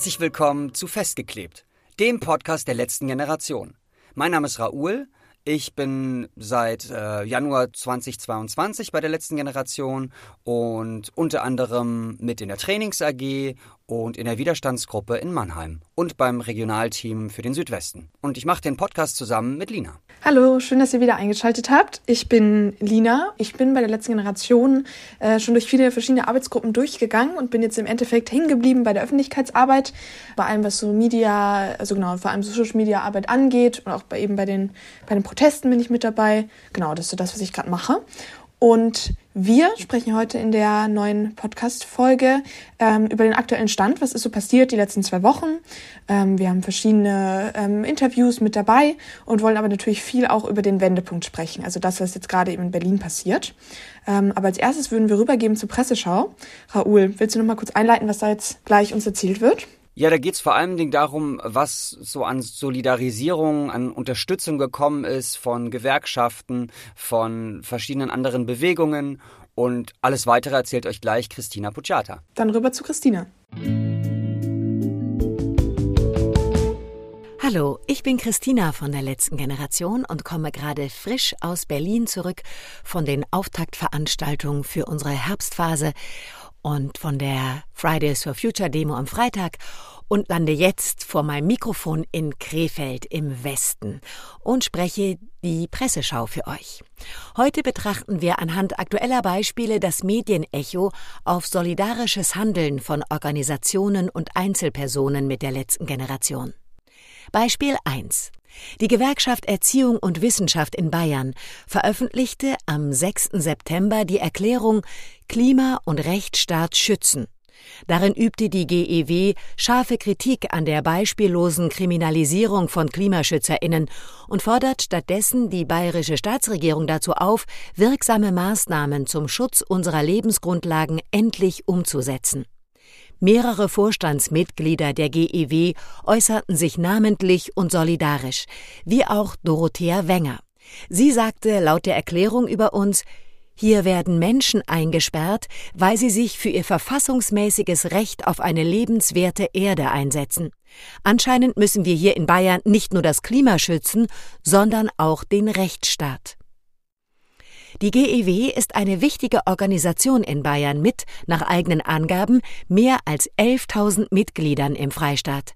Herzlich willkommen zu Festgeklebt, dem Podcast der letzten Generation. Mein Name ist Raoul. Ich bin seit äh, Januar 2022 bei der letzten Generation und unter anderem mit in der Trainings AG und in der Widerstandsgruppe in Mannheim und beim Regionalteam für den Südwesten. Und ich mache den Podcast zusammen mit Lina. Hallo, schön, dass ihr wieder eingeschaltet habt. Ich bin Lina. Ich bin bei der letzten Generation äh, schon durch viele verschiedene Arbeitsgruppen durchgegangen und bin jetzt im Endeffekt hängen geblieben bei der Öffentlichkeitsarbeit, bei allem, was so Media, also genau, vor allem Social Media Arbeit angeht und auch bei eben bei den, bei den Protesten bin ich mit dabei. Genau, das ist so das, was ich gerade mache. Und wir sprechen heute in der neuen Podcast-Folge ähm, über den aktuellen Stand. Was ist so passiert die letzten zwei Wochen? Ähm, wir haben verschiedene ähm, Interviews mit dabei und wollen aber natürlich viel auch über den Wendepunkt sprechen. Also das, was jetzt gerade eben in Berlin passiert. Ähm, aber als erstes würden wir rübergeben zur Presseschau. Raoul, willst du noch mal kurz einleiten, was da jetzt gleich uns erzählt wird? Ja, da geht's vor allen Dingen darum, was so an Solidarisierung, an Unterstützung gekommen ist von Gewerkschaften, von verschiedenen anderen Bewegungen und alles weitere erzählt euch gleich Christina Pucciata. Dann rüber zu Christina. Hallo, ich bin Christina von der letzten Generation und komme gerade frisch aus Berlin zurück von den Auftaktveranstaltungen für unsere Herbstphase und von der Fridays for Future Demo am Freitag und lande jetzt vor meinem Mikrofon in Krefeld im Westen und spreche die Presseschau für euch. Heute betrachten wir anhand aktueller Beispiele das Medienecho auf solidarisches Handeln von Organisationen und Einzelpersonen mit der letzten Generation. Beispiel 1. Die Gewerkschaft Erziehung und Wissenschaft in Bayern veröffentlichte am 6. September die Erklärung Klima und Rechtsstaat schützen. Darin übte die GEW scharfe Kritik an der beispiellosen Kriminalisierung von Klimaschützerinnen und fordert stattdessen die bayerische Staatsregierung dazu auf, wirksame Maßnahmen zum Schutz unserer Lebensgrundlagen endlich umzusetzen. Mehrere Vorstandsmitglieder der GEW äußerten sich namentlich und solidarisch, wie auch Dorothea Wenger. Sie sagte laut der Erklärung über uns, hier werden Menschen eingesperrt, weil sie sich für ihr verfassungsmäßiges Recht auf eine lebenswerte Erde einsetzen. Anscheinend müssen wir hier in Bayern nicht nur das Klima schützen, sondern auch den Rechtsstaat. Die GEW ist eine wichtige Organisation in Bayern mit, nach eigenen Angaben, mehr als 11.000 Mitgliedern im Freistaat.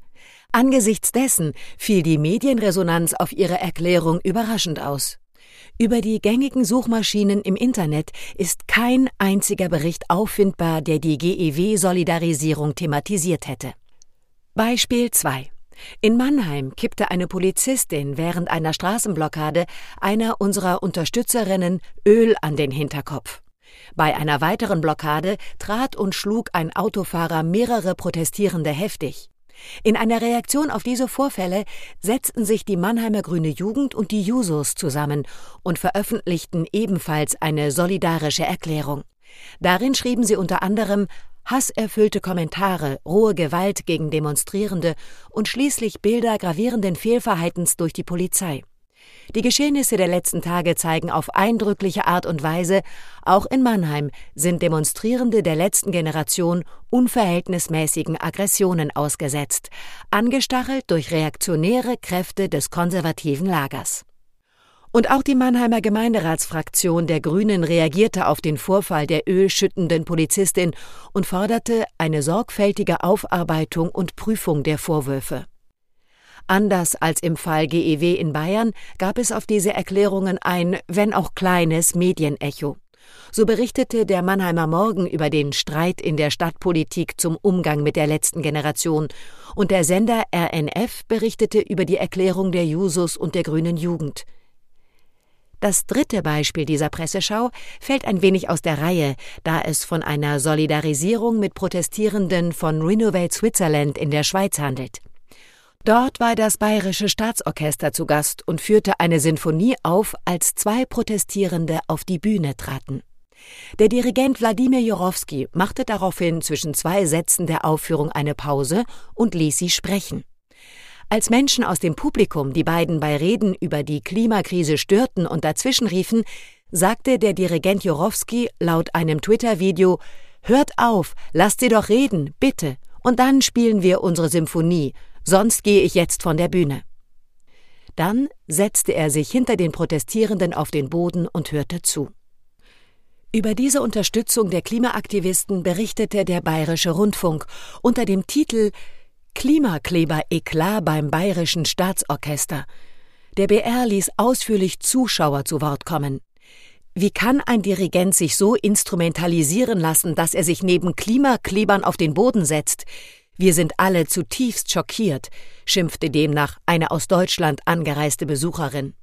Angesichts dessen fiel die Medienresonanz auf ihre Erklärung überraschend aus. Über die gängigen Suchmaschinen im Internet ist kein einziger Bericht auffindbar, der die GEW-Solidarisierung thematisiert hätte. Beispiel 2 in Mannheim kippte eine Polizistin während einer Straßenblockade einer unserer Unterstützerinnen Öl an den Hinterkopf. Bei einer weiteren Blockade trat und schlug ein Autofahrer mehrere Protestierende heftig. In einer Reaktion auf diese Vorfälle setzten sich die Mannheimer Grüne Jugend und die Jusos zusammen und veröffentlichten ebenfalls eine solidarische Erklärung. Darin schrieben sie unter anderem hasserfüllte Kommentare, rohe Gewalt gegen Demonstrierende und schließlich Bilder gravierenden Fehlverhaltens durch die Polizei. Die Geschehnisse der letzten Tage zeigen auf eindrückliche Art und Weise, auch in Mannheim sind Demonstrierende der letzten Generation unverhältnismäßigen Aggressionen ausgesetzt, angestachelt durch reaktionäre Kräfte des konservativen Lagers. Und auch die Mannheimer Gemeinderatsfraktion der Grünen reagierte auf den Vorfall der ölschüttenden Polizistin und forderte eine sorgfältige Aufarbeitung und Prüfung der Vorwürfe. Anders als im Fall GEW in Bayern gab es auf diese Erklärungen ein, wenn auch kleines, Medienecho. So berichtete der Mannheimer Morgen über den Streit in der Stadtpolitik zum Umgang mit der letzten Generation, und der Sender RNF berichtete über die Erklärung der Jusos und der Grünen Jugend. Das dritte Beispiel dieser Presseschau fällt ein wenig aus der Reihe, da es von einer Solidarisierung mit Protestierenden von Renovate Switzerland in der Schweiz handelt. Dort war das Bayerische Staatsorchester zu Gast und führte eine Sinfonie auf, als zwei Protestierende auf die Bühne traten. Der Dirigent Wladimir Jorowski machte daraufhin zwischen zwei Sätzen der Aufführung eine Pause und ließ sie sprechen. Als Menschen aus dem Publikum die beiden bei Reden über die Klimakrise störten und dazwischenriefen, sagte der Dirigent Jorowski laut einem Twitter-Video Hört auf, lasst sie doch reden, bitte, Und dann spielen wir unsere Symphonie, sonst gehe ich jetzt von der Bühne. Dann setzte er sich hinter den Protestierenden auf den Boden und hörte zu. Über diese Unterstützung der Klimaaktivisten berichtete der Bayerische Rundfunk unter dem Titel Klimakleber Eklat beim Bayerischen Staatsorchester. Der BR ließ ausführlich Zuschauer zu Wort kommen. Wie kann ein Dirigent sich so instrumentalisieren lassen, dass er sich neben Klimaklebern auf den Boden setzt? Wir sind alle zutiefst schockiert, schimpfte demnach eine aus Deutschland angereiste Besucherin.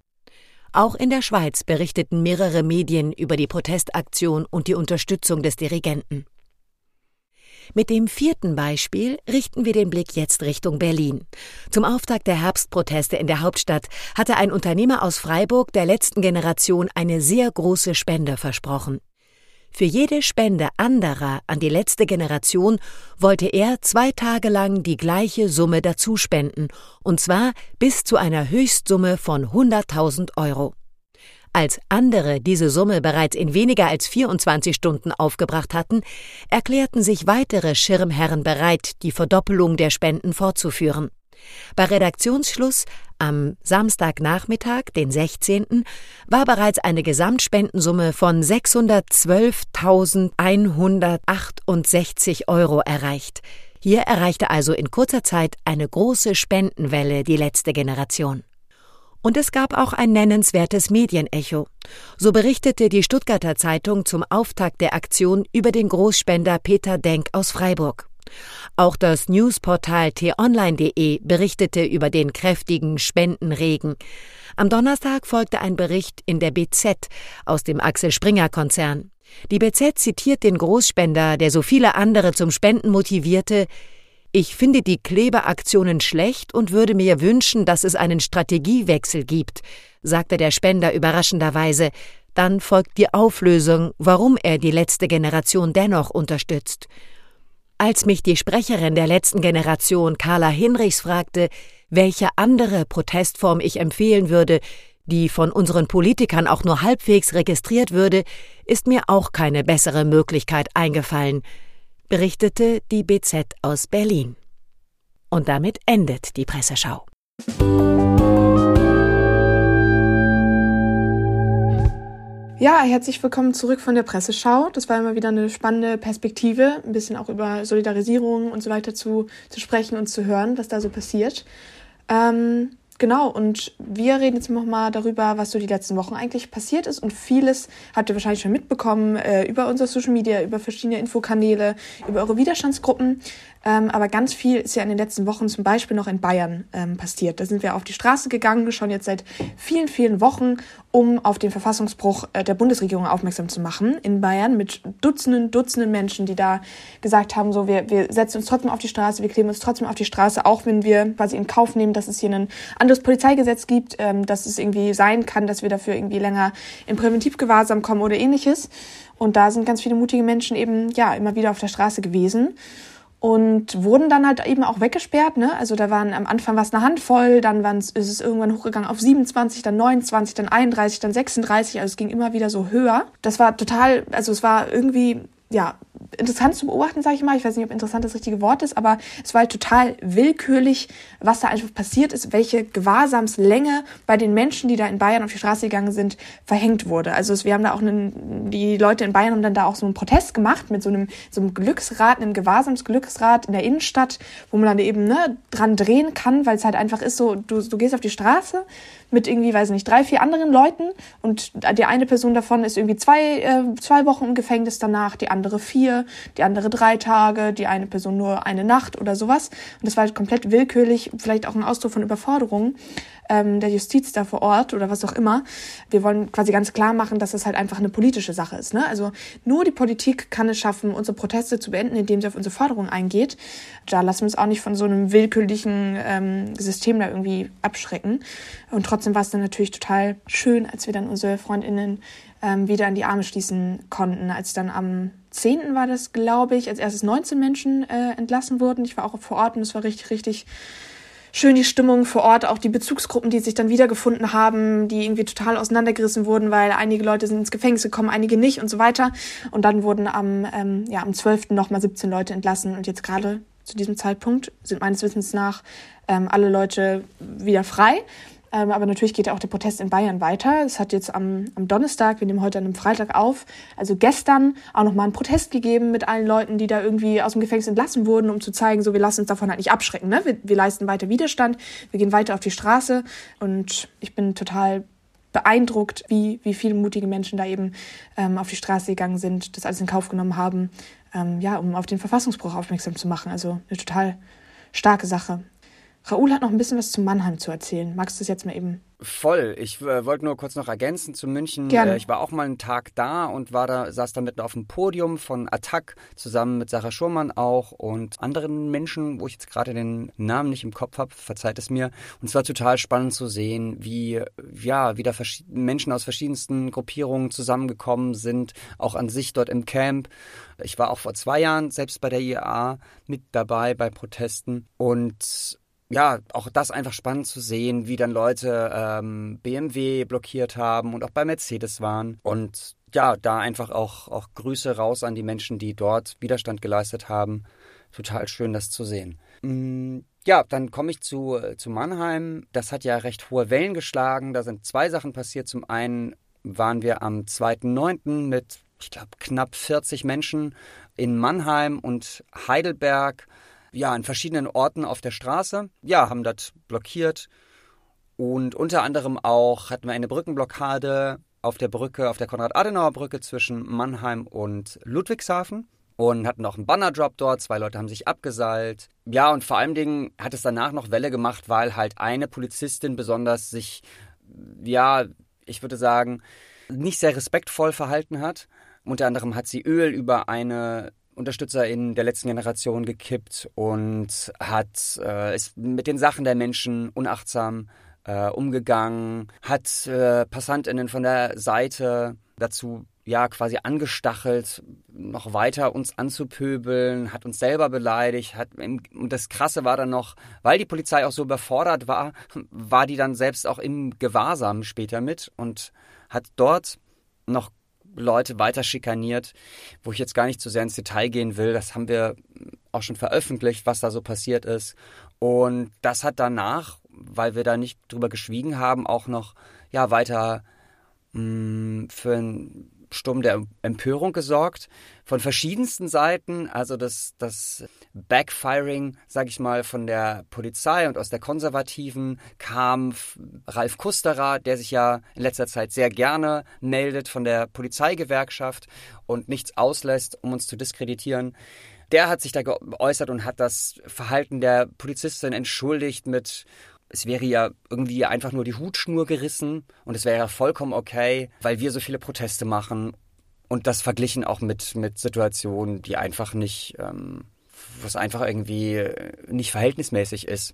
Auch in der Schweiz berichteten mehrere Medien über die Protestaktion und die Unterstützung des Dirigenten. Mit dem vierten Beispiel richten wir den Blick jetzt Richtung Berlin. Zum Auftakt der Herbstproteste in der Hauptstadt hatte ein Unternehmer aus Freiburg der letzten Generation eine sehr große Spende versprochen. Für jede Spende anderer an die letzte Generation wollte er zwei Tage lang die gleiche Summe dazu spenden, und zwar bis zu einer Höchstsumme von 100.000 Euro. Als andere diese Summe bereits in weniger als 24 Stunden aufgebracht hatten, erklärten sich weitere Schirmherren bereit, die Verdoppelung der Spenden fortzuführen. Bei Redaktionsschluss am Samstagnachmittag, den 16., war bereits eine Gesamtspendensumme von 612.168 Euro erreicht. Hier erreichte also in kurzer Zeit eine große Spendenwelle die letzte Generation. Und es gab auch ein nennenswertes Medienecho. So berichtete die Stuttgarter Zeitung zum Auftakt der Aktion über den Großspender Peter Denk aus Freiburg. Auch das Newsportal t-online.de berichtete über den kräftigen Spendenregen. Am Donnerstag folgte ein Bericht in der BZ aus dem Axel Springer Konzern. Die BZ zitiert den Großspender, der so viele andere zum Spenden motivierte, ich finde die Klebeaktionen schlecht und würde mir wünschen, dass es einen Strategiewechsel gibt, sagte der Spender überraschenderweise. Dann folgt die Auflösung, warum er die letzte Generation dennoch unterstützt. Als mich die Sprecherin der letzten Generation, Carla Hinrichs, fragte, welche andere Protestform ich empfehlen würde, die von unseren Politikern auch nur halbwegs registriert würde, ist mir auch keine bessere Möglichkeit eingefallen berichtete die BZ aus Berlin. Und damit endet die Presseschau. Ja, herzlich willkommen zurück von der Presseschau. Das war immer wieder eine spannende Perspektive, ein bisschen auch über Solidarisierung und so weiter zu, zu sprechen und zu hören, was da so passiert. Ähm, Genau, und wir reden jetzt nochmal darüber, was so die letzten Wochen eigentlich passiert ist. Und vieles habt ihr wahrscheinlich schon mitbekommen äh, über unsere Social Media, über verschiedene Infokanäle, über eure Widerstandsgruppen. Ähm, aber ganz viel ist ja in den letzten Wochen zum Beispiel noch in Bayern ähm, passiert. Da sind wir auf die Straße gegangen, schon jetzt seit vielen, vielen Wochen, um auf den Verfassungsbruch äh, der Bundesregierung aufmerksam zu machen in Bayern mit Dutzenden, Dutzenden Menschen, die da gesagt haben, so wir, wir setzen uns trotzdem auf die Straße, wir kleben uns trotzdem auf die Straße, auch wenn wir quasi in Kauf nehmen, dass es hier ein anderes Polizeigesetz gibt, ähm, dass es irgendwie sein kann, dass wir dafür irgendwie länger in Präventivgewahrsam kommen oder ähnliches. Und da sind ganz viele mutige Menschen eben ja immer wieder auf der Straße gewesen und wurden dann halt eben auch weggesperrt. Ne? Also da waren am Anfang was eine Handvoll, dann ist es irgendwann hochgegangen auf 27, dann 29, dann 31, dann 36. Also es ging immer wieder so höher. Das war total, also es war irgendwie ja interessant zu beobachten, sage ich mal. Ich weiß nicht, ob interessant das richtige Wort ist, aber es war halt total willkürlich, was da einfach passiert ist, welche Gewahrsamslänge bei den Menschen, die da in Bayern auf die Straße gegangen sind, verhängt wurde. Also wir haben da auch einen, die Leute in Bayern haben dann da auch so einen Protest gemacht mit so einem, so einem Glücksrad, einem Gewahrsamsglücksrad in der Innenstadt, wo man dann eben ne, dran drehen kann, weil es halt einfach ist so, du, du gehst auf die Straße mit irgendwie, weiß nicht, drei, vier anderen Leuten und die eine Person davon ist irgendwie zwei, äh, zwei Wochen im Gefängnis danach, die andere vier die andere drei Tage, die eine Person nur eine Nacht oder sowas. Und das war halt komplett willkürlich, vielleicht auch ein Ausdruck von Überforderung ähm, der Justiz da vor Ort oder was auch immer. Wir wollen quasi ganz klar machen, dass es halt einfach eine politische Sache ist. Ne? Also nur die Politik kann es schaffen, unsere Proteste zu beenden, indem sie auf unsere Forderungen eingeht. Da lassen wir uns auch nicht von so einem willkürlichen ähm, System da irgendwie abschrecken. Und trotzdem war es dann natürlich total schön, als wir dann unsere Freundinnen ähm, wieder in die Arme schließen konnten, als dann am 10. war das, glaube ich, als erstes 19 Menschen äh, entlassen wurden. Ich war auch vor Ort und es war richtig, richtig schön die Stimmung vor Ort, auch die Bezugsgruppen, die sich dann wiedergefunden haben, die irgendwie total auseinandergerissen wurden, weil einige Leute sind ins Gefängnis gekommen, einige nicht und so weiter. Und dann wurden am, ähm, ja, am 12. nochmal 17 Leute entlassen und jetzt gerade Zu diesem Zeitpunkt sind meines Wissens nach ähm, alle Leute wieder frei. Ähm, aber natürlich geht auch der Protest in Bayern weiter. Es hat jetzt am, am Donnerstag, wir nehmen heute an einem Freitag auf, also gestern auch nochmal einen Protest gegeben mit allen Leuten, die da irgendwie aus dem Gefängnis entlassen wurden, um zu zeigen, so wir lassen uns davon halt nicht abschrecken. Ne? Wir, wir leisten weiter Widerstand, wir gehen weiter auf die Straße und ich bin total beeindruckt, wie, wie viele mutige Menschen da eben ähm, auf die Straße gegangen sind, das alles in Kauf genommen haben, ähm, ja, um auf den Verfassungsbruch aufmerksam zu machen. Also eine total starke Sache. Raoul hat noch ein bisschen was zu Mannheim zu erzählen. Magst du es jetzt mal eben? Voll. Ich äh, wollte nur kurz noch ergänzen zu München. Gerne. Äh, ich war auch mal einen Tag da und war da, saß da mitten auf dem Podium von Attac zusammen mit Sarah Schurmann auch und anderen Menschen, wo ich jetzt gerade den Namen nicht im Kopf habe, verzeiht es mir. Und es war total spannend zu sehen, wie ja wieder Menschen aus verschiedensten Gruppierungen zusammengekommen sind, auch an sich dort im Camp. Ich war auch vor zwei Jahren selbst bei der IAA mit dabei bei Protesten und ja, auch das einfach spannend zu sehen, wie dann Leute ähm, BMW blockiert haben und auch bei Mercedes waren. Und ja, da einfach auch, auch Grüße raus an die Menschen, die dort Widerstand geleistet haben. Total schön, das zu sehen. Mm, ja, dann komme ich zu, zu Mannheim. Das hat ja recht hohe Wellen geschlagen. Da sind zwei Sachen passiert. Zum einen waren wir am 2.9. mit, ich glaube, knapp 40 Menschen in Mannheim und Heidelberg ja, an verschiedenen Orten auf der Straße. Ja, haben das blockiert. Und unter anderem auch hatten wir eine Brückenblockade auf der Brücke, auf der Konrad-Adenauer-Brücke zwischen Mannheim und Ludwigshafen und hatten auch einen Bannerdrop dort. Zwei Leute haben sich abgeseilt. Ja, und vor allen Dingen hat es danach noch Welle gemacht, weil halt eine Polizistin besonders sich, ja, ich würde sagen, nicht sehr respektvoll verhalten hat. Unter anderem hat sie Öl über eine Unterstützer in der letzten Generation gekippt und hat äh, ist mit den Sachen der Menschen unachtsam äh, umgegangen, hat äh, Passantinnen von der Seite dazu ja quasi angestachelt, noch weiter uns anzupöbeln, hat uns selber beleidigt, hat und das Krasse war dann noch, weil die Polizei auch so überfordert war, war die dann selbst auch im Gewahrsam später mit und hat dort noch Leute weiter schikaniert, wo ich jetzt gar nicht zu sehr ins Detail gehen will. Das haben wir auch schon veröffentlicht, was da so passiert ist. Und das hat danach, weil wir da nicht drüber geschwiegen haben, auch noch ja weiter mh, mm, für ein Sturm der Empörung gesorgt von verschiedensten Seiten. Also das, das Backfiring, sage ich mal, von der Polizei und aus der Konservativen kam Ralf Kusterer, der sich ja in letzter Zeit sehr gerne meldet von der Polizeigewerkschaft und nichts auslässt, um uns zu diskreditieren. Der hat sich da geäußert und hat das Verhalten der Polizistin entschuldigt mit es wäre ja irgendwie einfach nur die Hutschnur gerissen und es wäre ja vollkommen okay, weil wir so viele Proteste machen und das verglichen auch mit, mit Situationen, die einfach nicht, ähm, was einfach irgendwie nicht verhältnismäßig ist.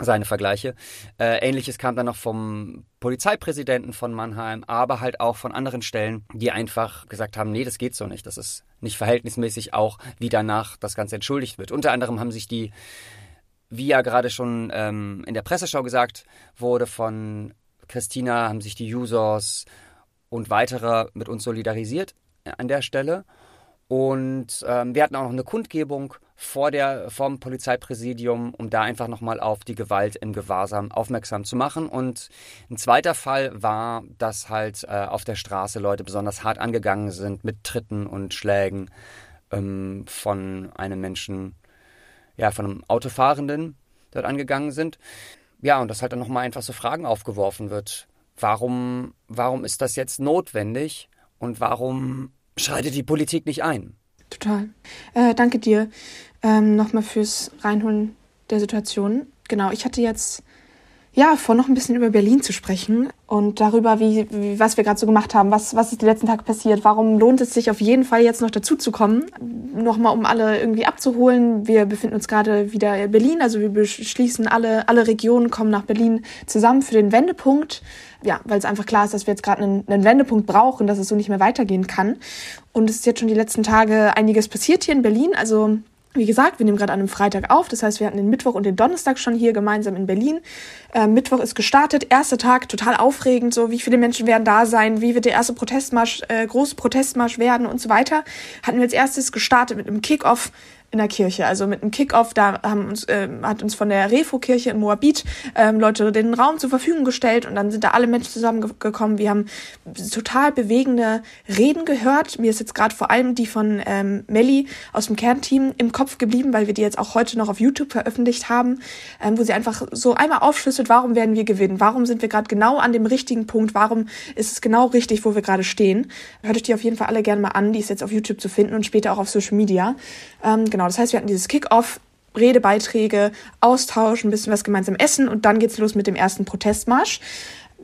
Seine Vergleiche. Äh, Ähnliches kam dann noch vom Polizeipräsidenten von Mannheim, aber halt auch von anderen Stellen, die einfach gesagt haben, nee, das geht so nicht. Das ist nicht verhältnismäßig auch, wie danach das Ganze entschuldigt wird. Unter anderem haben sich die wie ja gerade schon ähm, in der Presseschau gesagt wurde von Christina, haben sich die Users und weitere mit uns solidarisiert an der Stelle. Und ähm, wir hatten auch noch eine Kundgebung vor der, vom Polizeipräsidium, um da einfach nochmal auf die Gewalt im Gewahrsam aufmerksam zu machen. Und ein zweiter Fall war, dass halt äh, auf der Straße Leute besonders hart angegangen sind mit Tritten und Schlägen ähm, von einem Menschen, ja, von einem Autofahrenden dort angegangen sind. Ja, und dass halt dann nochmal einfach so Fragen aufgeworfen wird. Warum, warum ist das jetzt notwendig und warum schreitet die Politik nicht ein? Total. Äh, danke dir ähm, nochmal fürs Reinholen der Situation. Genau, ich hatte jetzt ja, vor noch ein bisschen über Berlin zu sprechen und darüber, wie, wie was wir gerade so gemacht haben, was, was ist die letzten Tage passiert, warum lohnt es sich auf jeden Fall jetzt noch dazu zu kommen, nochmal um alle irgendwie abzuholen. Wir befinden uns gerade wieder in Berlin, also wir beschließen alle, alle Regionen kommen nach Berlin zusammen für den Wendepunkt. Ja, weil es einfach klar ist, dass wir jetzt gerade einen, einen Wendepunkt brauchen, dass es so nicht mehr weitergehen kann. Und es ist jetzt schon die letzten Tage einiges passiert hier in Berlin. Also wie gesagt, wir nehmen gerade an einem Freitag auf. Das heißt, wir hatten den Mittwoch und den Donnerstag schon hier gemeinsam in Berlin. Äh, Mittwoch ist gestartet, erster Tag, total aufregend. So, wie viele Menschen werden da sein? Wie wird der erste Protestmarsch, äh, große Protestmarsch werden und so weiter? Hatten wir als erstes gestartet mit einem Kickoff in der Kirche. Also mit einem Kickoff, da haben uns, äh, hat uns von der Refo-Kirche in Moabit ähm, Leute den Raum zur Verfügung gestellt und dann sind da alle Menschen zusammengekommen. Wir haben total bewegende Reden gehört. Mir ist jetzt gerade vor allem die von ähm, Melli aus dem Kernteam im Kopf geblieben, weil wir die jetzt auch heute noch auf YouTube veröffentlicht haben, ähm, wo sie einfach so einmal aufschlüsselt, warum werden wir gewinnen, warum sind wir gerade genau an dem richtigen Punkt, warum ist es genau richtig, wo wir gerade stehen. Hört euch die auf jeden Fall alle gerne mal an, die ist jetzt auf YouTube zu finden und später auch auf Social Media. Ähm, genau, das heißt, wir hatten dieses Kick-Off, Redebeiträge, Austausch, ein bisschen was gemeinsam essen und dann geht's los mit dem ersten Protestmarsch.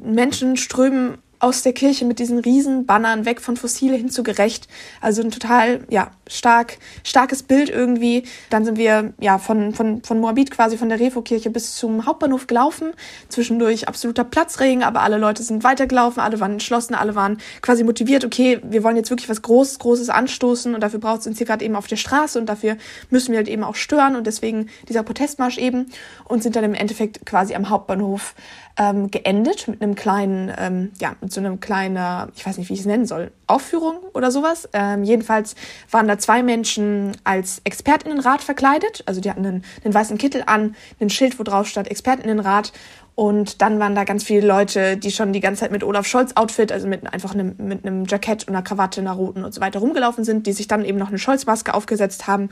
Menschen strömen aus der Kirche mit diesen riesen Bannern weg von Fossile hin zu gerecht. Also ein total, ja, stark, starkes Bild irgendwie. Dann sind wir, ja, von, von, von Moabit quasi von der Refo-Kirche bis zum Hauptbahnhof gelaufen. Zwischendurch absoluter Platzregen, aber alle Leute sind weitergelaufen, alle waren entschlossen, alle waren quasi motiviert, okay, wir wollen jetzt wirklich was Großes, Großes anstoßen und dafür braucht es uns hier gerade eben auf der Straße und dafür müssen wir halt eben auch stören und deswegen dieser Protestmarsch eben und sind dann im Endeffekt quasi am Hauptbahnhof ähm, geendet mit einem kleinen, ähm, ja, mit so einem kleinen, ich weiß nicht, wie ich es nennen soll, Aufführung oder sowas. Ähm, jedenfalls waren da zwei Menschen als Expertinnenrat verkleidet. Also die hatten einen, einen weißen Kittel an, ein Schild, wo drauf stand Expertinnenrat. Und dann waren da ganz viele Leute, die schon die ganze Zeit mit Olaf Scholz Outfit, also mit einfach einem, mit einem Jackett und einer Krawatte, einer roten und so weiter rumgelaufen sind, die sich dann eben noch eine Scholz-Maske aufgesetzt haben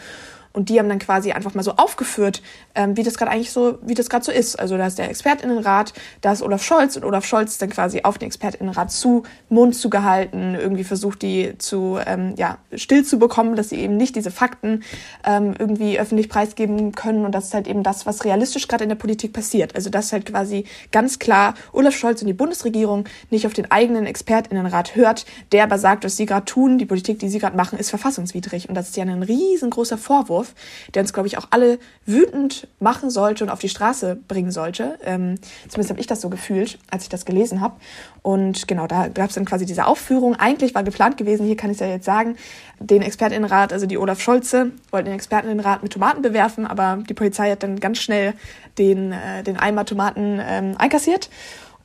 und die haben dann quasi einfach mal so aufgeführt, ähm, wie das gerade eigentlich so, wie das gerade so ist. Also da ist der Expertinnenrat, da ist Olaf Scholz und Olaf Scholz dann quasi auf den Expertinnenrat zu, Mund zugehalten, irgendwie versucht die zu, ähm, ja, still zu bekommen, dass sie eben nicht diese Fakten ähm, irgendwie öffentlich preisgeben können. Und das ist halt eben das, was realistisch gerade in der Politik passiert. Also dass halt quasi ganz klar Olaf Scholz und die Bundesregierung nicht auf den eigenen Expertinnenrat hört, der aber sagt, was sie gerade tun, die Politik, die sie gerade machen, ist verfassungswidrig. Und das ist ja ein riesengroßer Vorwurf Vorwurf, der uns, glaube ich, auch alle wütend machen sollte und auf die Straße bringen sollte. Ähm, zumindest habe ich das so gefühlt, als ich das gelesen habe. Und genau, da gab es dann quasi diese Aufführung. Eigentlich war geplant gewesen, hier kann ich es ja jetzt sagen, den Expertinnenrat, also die Olaf Scholze, wollten den Expertinnenrat mit Tomaten bewerfen, aber die Polizei hat dann ganz schnell den, äh, den Eimer Tomaten ähm, einkassiert.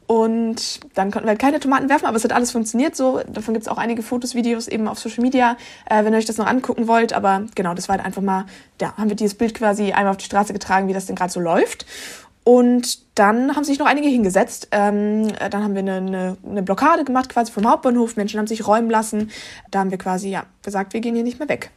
Und dann konnten wir halt keine Tomaten werfen, aber es hat alles funktioniert so. Davon gibt es auch einige Fotos, Videos eben auf Social Media, äh, wenn ihr euch das noch angucken wollt. Aber genau, das war halt einfach mal, ja, haben wir dieses Bild quasi einmal auf die Straße getragen, wie das denn gerade so läuft. Und dann haben sich noch einige hingesetzt. Ähm, dann haben wir eine, eine, eine Blockade gemacht, quasi vom Hauptbahnhof. Menschen haben sich räumen lassen. Da haben wir quasi ja gesagt, wir gehen hier nicht mehr weg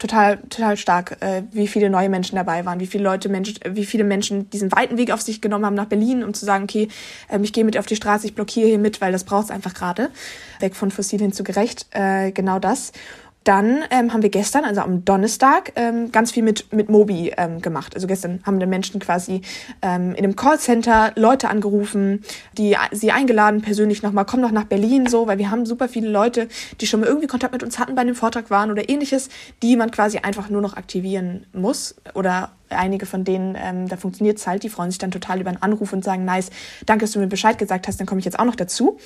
total, total stark, äh, wie viele neue Menschen dabei waren, wie viele Leute, Menschen, wie viele Menschen diesen weiten Weg auf sich genommen haben nach Berlin, um zu sagen, okay, ähm, ich gehe mit auf die Straße, ich blockiere hier mit, weil das braucht es einfach gerade. Weg von fossil hin zu gerecht, äh, genau das. Dann ähm, haben wir gestern, also am Donnerstag, ähm, ganz viel mit, mit Mobi ähm, gemacht. Also gestern haben die Menschen quasi ähm, in einem Callcenter Leute angerufen, die sie eingeladen, persönlich nochmal, komm doch nach Berlin, so, weil wir haben super viele Leute, die schon mal irgendwie Kontakt mit uns hatten bei dem Vortrag waren oder ähnliches, die man quasi einfach nur noch aktivieren muss oder einige von denen, ähm, da funktioniert es halt, die freuen sich dann total über einen Anruf und sagen, nice, danke, dass du mir Bescheid gesagt hast, dann komme ich jetzt auch noch dazu.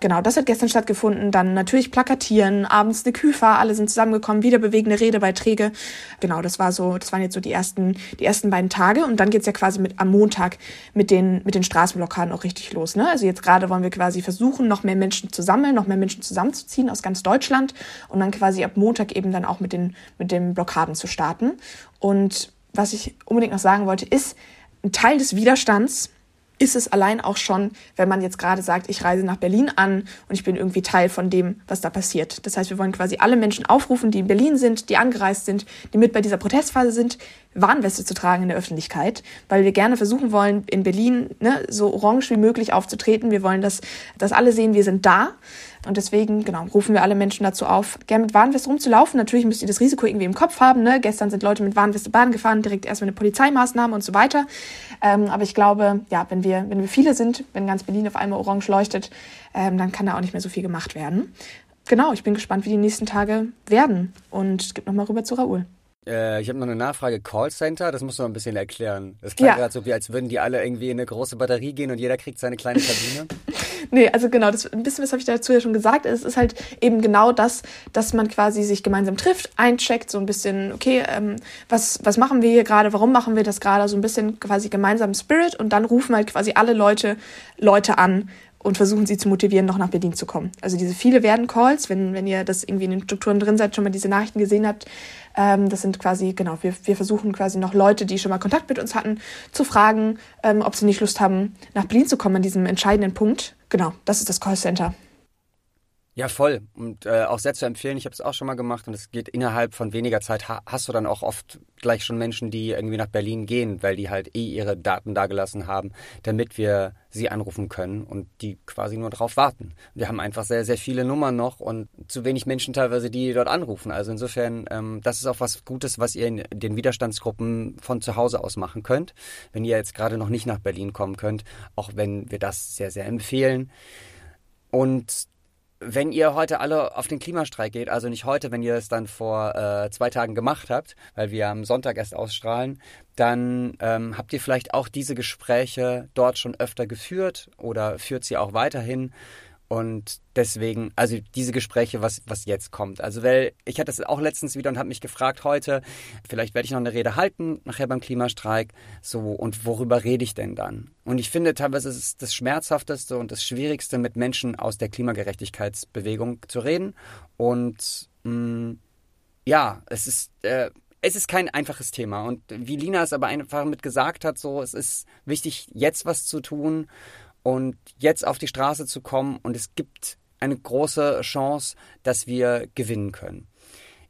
Genau, das hat gestern stattgefunden. Dann natürlich Plakatieren, abends eine Küfa, alle sind zusammengekommen, wieder bewegende Redebeiträge. Genau, das war so, das waren jetzt so die ersten, die ersten beiden Tage. Und dann geht's ja quasi mit am Montag mit den, mit den Straßenblockaden auch richtig los. Ne? Also jetzt gerade wollen wir quasi versuchen, noch mehr Menschen zu sammeln, noch mehr Menschen zusammenzuziehen aus ganz Deutschland und dann quasi ab Montag eben dann auch mit den, mit den Blockaden zu starten. Und was ich unbedingt noch sagen wollte, ist, ein Teil des Widerstands ist es allein auch schon, wenn man jetzt gerade sagt, ich reise nach Berlin an und ich bin irgendwie Teil von dem, was da passiert. Das heißt, wir wollen quasi alle Menschen aufrufen, die in Berlin sind, die angereist sind, die mit bei dieser Protestphase sind, Warnweste zu tragen in der Öffentlichkeit, weil wir gerne versuchen wollen, in Berlin ne, so orange wie möglich aufzutreten. Wir wollen, dass, dass alle sehen, wir sind da. Und deswegen, genau, rufen wir alle Menschen dazu auf, gerne mit Warnweste rumzulaufen. Natürlich müsst ihr das Risiko irgendwie im Kopf haben. Ne? Gestern sind Leute mit Warnweste Bahn gefahren, direkt erstmal eine Polizeimaßnahme und so weiter. Ähm, aber ich glaube, ja, wenn wir, wenn wir viele sind, wenn ganz Berlin auf einmal orange leuchtet, ähm, dann kann da auch nicht mehr so viel gemacht werden. Genau, ich bin gespannt, wie die nächsten Tage werden. Und gebe nochmal rüber zu Raoul. Äh, ich habe noch eine Nachfrage. Callcenter, das musst du mal ein bisschen erklären. Das klingt ja. gerade so, wie als würden die alle irgendwie in eine große Batterie gehen und jeder kriegt seine kleine Kabine. nee, also genau, das, ein bisschen was habe ich dazu ja schon gesagt. Es ist halt eben genau das, dass man quasi sich gemeinsam trifft, eincheckt, so ein bisschen, okay, ähm, was, was machen wir hier gerade, warum machen wir das gerade, so ein bisschen quasi gemeinsam Spirit und dann rufen halt quasi alle Leute Leute an und versuchen sie zu motivieren, noch nach Berlin zu kommen. Also diese viele werden Calls, wenn, wenn ihr das irgendwie in den Strukturen drin seid, schon mal diese Nachrichten gesehen habt, ähm, das sind quasi, genau, wir, wir versuchen quasi noch Leute, die schon mal Kontakt mit uns hatten, zu fragen, ähm, ob sie nicht Lust haben, nach Berlin zu kommen an diesem entscheidenden Punkt. Genau, das ist das Callcenter. Ja, voll. Und äh, auch sehr zu empfehlen. Ich habe es auch schon mal gemacht und es geht innerhalb von weniger Zeit. Ha hast du dann auch oft gleich schon Menschen, die irgendwie nach Berlin gehen, weil die halt eh ihre Daten dagelassen haben, damit wir sie anrufen können und die quasi nur darauf warten. Wir haben einfach sehr, sehr viele Nummern noch und zu wenig Menschen teilweise, die dort anrufen. Also insofern, ähm, das ist auch was Gutes, was ihr in den Widerstandsgruppen von zu Hause aus machen könnt, wenn ihr jetzt gerade noch nicht nach Berlin kommen könnt, auch wenn wir das sehr, sehr empfehlen. Und wenn ihr heute alle auf den Klimastreik geht, also nicht heute, wenn ihr es dann vor äh, zwei Tagen gemacht habt, weil wir am Sonntag erst ausstrahlen, dann ähm, habt ihr vielleicht auch diese Gespräche dort schon öfter geführt oder führt sie auch weiterhin. Und deswegen, also diese Gespräche, was, was jetzt kommt. Also, weil ich hatte es auch letztens wieder und habe mich gefragt heute, vielleicht werde ich noch eine Rede halten, nachher beim Klimastreik. So, und worüber rede ich denn dann? Und ich finde teilweise ist es das Schmerzhafteste und das Schwierigste, mit Menschen aus der Klimagerechtigkeitsbewegung zu reden. Und mh, mm, ja, es ist. Äh, es ist kein einfaches Thema. Und wie Lina es aber einfach mit gesagt hat, so, es ist wichtig, jetzt was zu tun und jetzt auf die Straße zu kommen und es gibt eine große Chance, dass wir gewinnen können.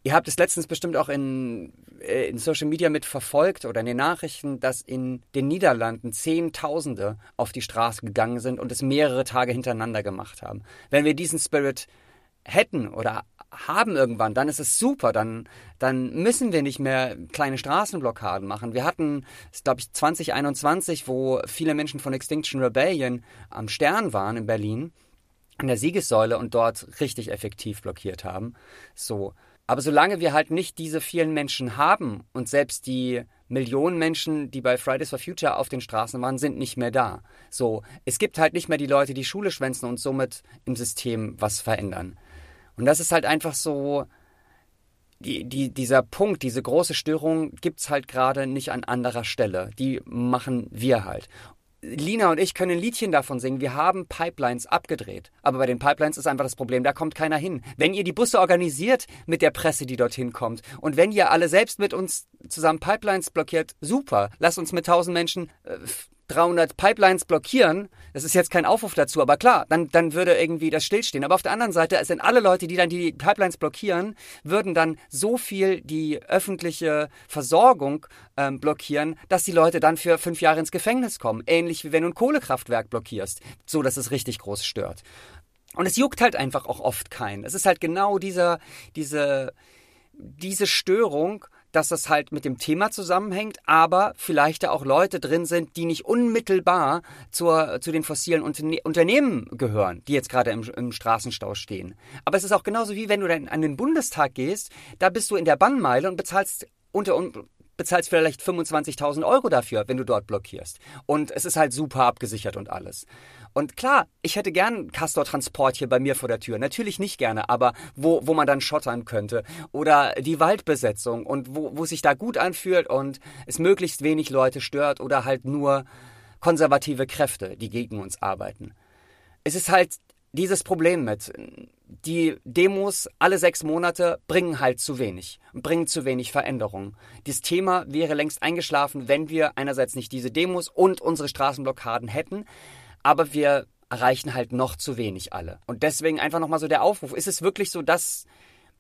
Ihr habt es letztens bestimmt auch in, äh, in Social Media mitverfolgt oder in den Nachrichten, dass in den Niederlanden Zehntausende auf die Straße gegangen sind und es mehrere Tage hintereinander gemacht haben. Wenn wir diesen Spirit hätten oder haben irgendwann, dann ist es super, dann, dann müssen wir nicht mehr kleine Straßenblockaden machen. Wir hatten, glaube ich, 2021, wo viele Menschen von Extinction Rebellion am Stern waren in Berlin, an der Siegessäule und dort richtig effektiv blockiert haben. So. Aber solange wir halt nicht diese vielen Menschen haben und selbst die Millionen Menschen, die bei Fridays for Future auf den Straßen waren, sind nicht mehr da. So, es gibt halt nicht mehr die Leute, die Schule schwänzen und somit im System was verändern. Und das ist halt einfach so, die, die, dieser Punkt, diese große Störung gibt es halt gerade nicht an anderer Stelle. Die machen wir halt. Lina und ich können ein Liedchen davon singen. Wir haben Pipelines abgedreht. Aber bei den Pipelines ist einfach das Problem, da kommt keiner hin. Wenn ihr die Busse organisiert mit der Presse, die dorthin kommt, und wenn ihr alle selbst mit uns zusammen Pipelines blockiert, super. Lasst uns mit tausend Menschen äh, 300 Pipelines blockieren, das ist jetzt kein Aufruf dazu, aber klar, dann, dann würde irgendwie das stillstehen. Aber auf der anderen Seite, es sind alle Leute, die dann die Pipelines blockieren, würden dann so viel die öffentliche Versorgung ähm, blockieren, dass die Leute dann für fünf Jahre ins Gefängnis kommen. Ähnlich wie wenn du ein Kohlekraftwerk blockierst, so dass es richtig groß stört. Und es juckt halt einfach auch oft keinen. Es ist halt genau dieser, diese, diese Störung, dass das halt mit dem Thema zusammenhängt, aber vielleicht da auch Leute drin sind, die nicht unmittelbar zur, zu den fossilen Unterne Unternehmen gehören, die jetzt gerade im, im, Straßenstau stehen. Aber es ist auch genauso wie wenn du dann an den Bundestag gehst, da bist du in der Bannmeile und bezahlst unter, bezahlst vielleicht 25.000 Euro dafür, wenn du dort blockierst. Und es ist halt super abgesichert und alles. Und klar, ich hätte gern Castor-Transport hier bei mir vor der Tür. Natürlich nicht gerne, aber wo, wo man dann schottern könnte. Oder die Waldbesetzung und wo, wo sich da gut anfühlt und es möglichst wenig Leute stört oder halt nur konservative Kräfte, die gegen uns arbeiten. Es ist halt dieses Problem mit. Die Demos alle sechs Monate bringen halt zu wenig, bringen zu wenig Veränderungen. Das Thema wäre längst eingeschlafen, wenn wir einerseits nicht diese Demos und unsere Straßenblockaden hätten, aber wir erreichen halt noch zu wenig alle. Und deswegen einfach nochmal so der Aufruf. Ist es wirklich so, dass,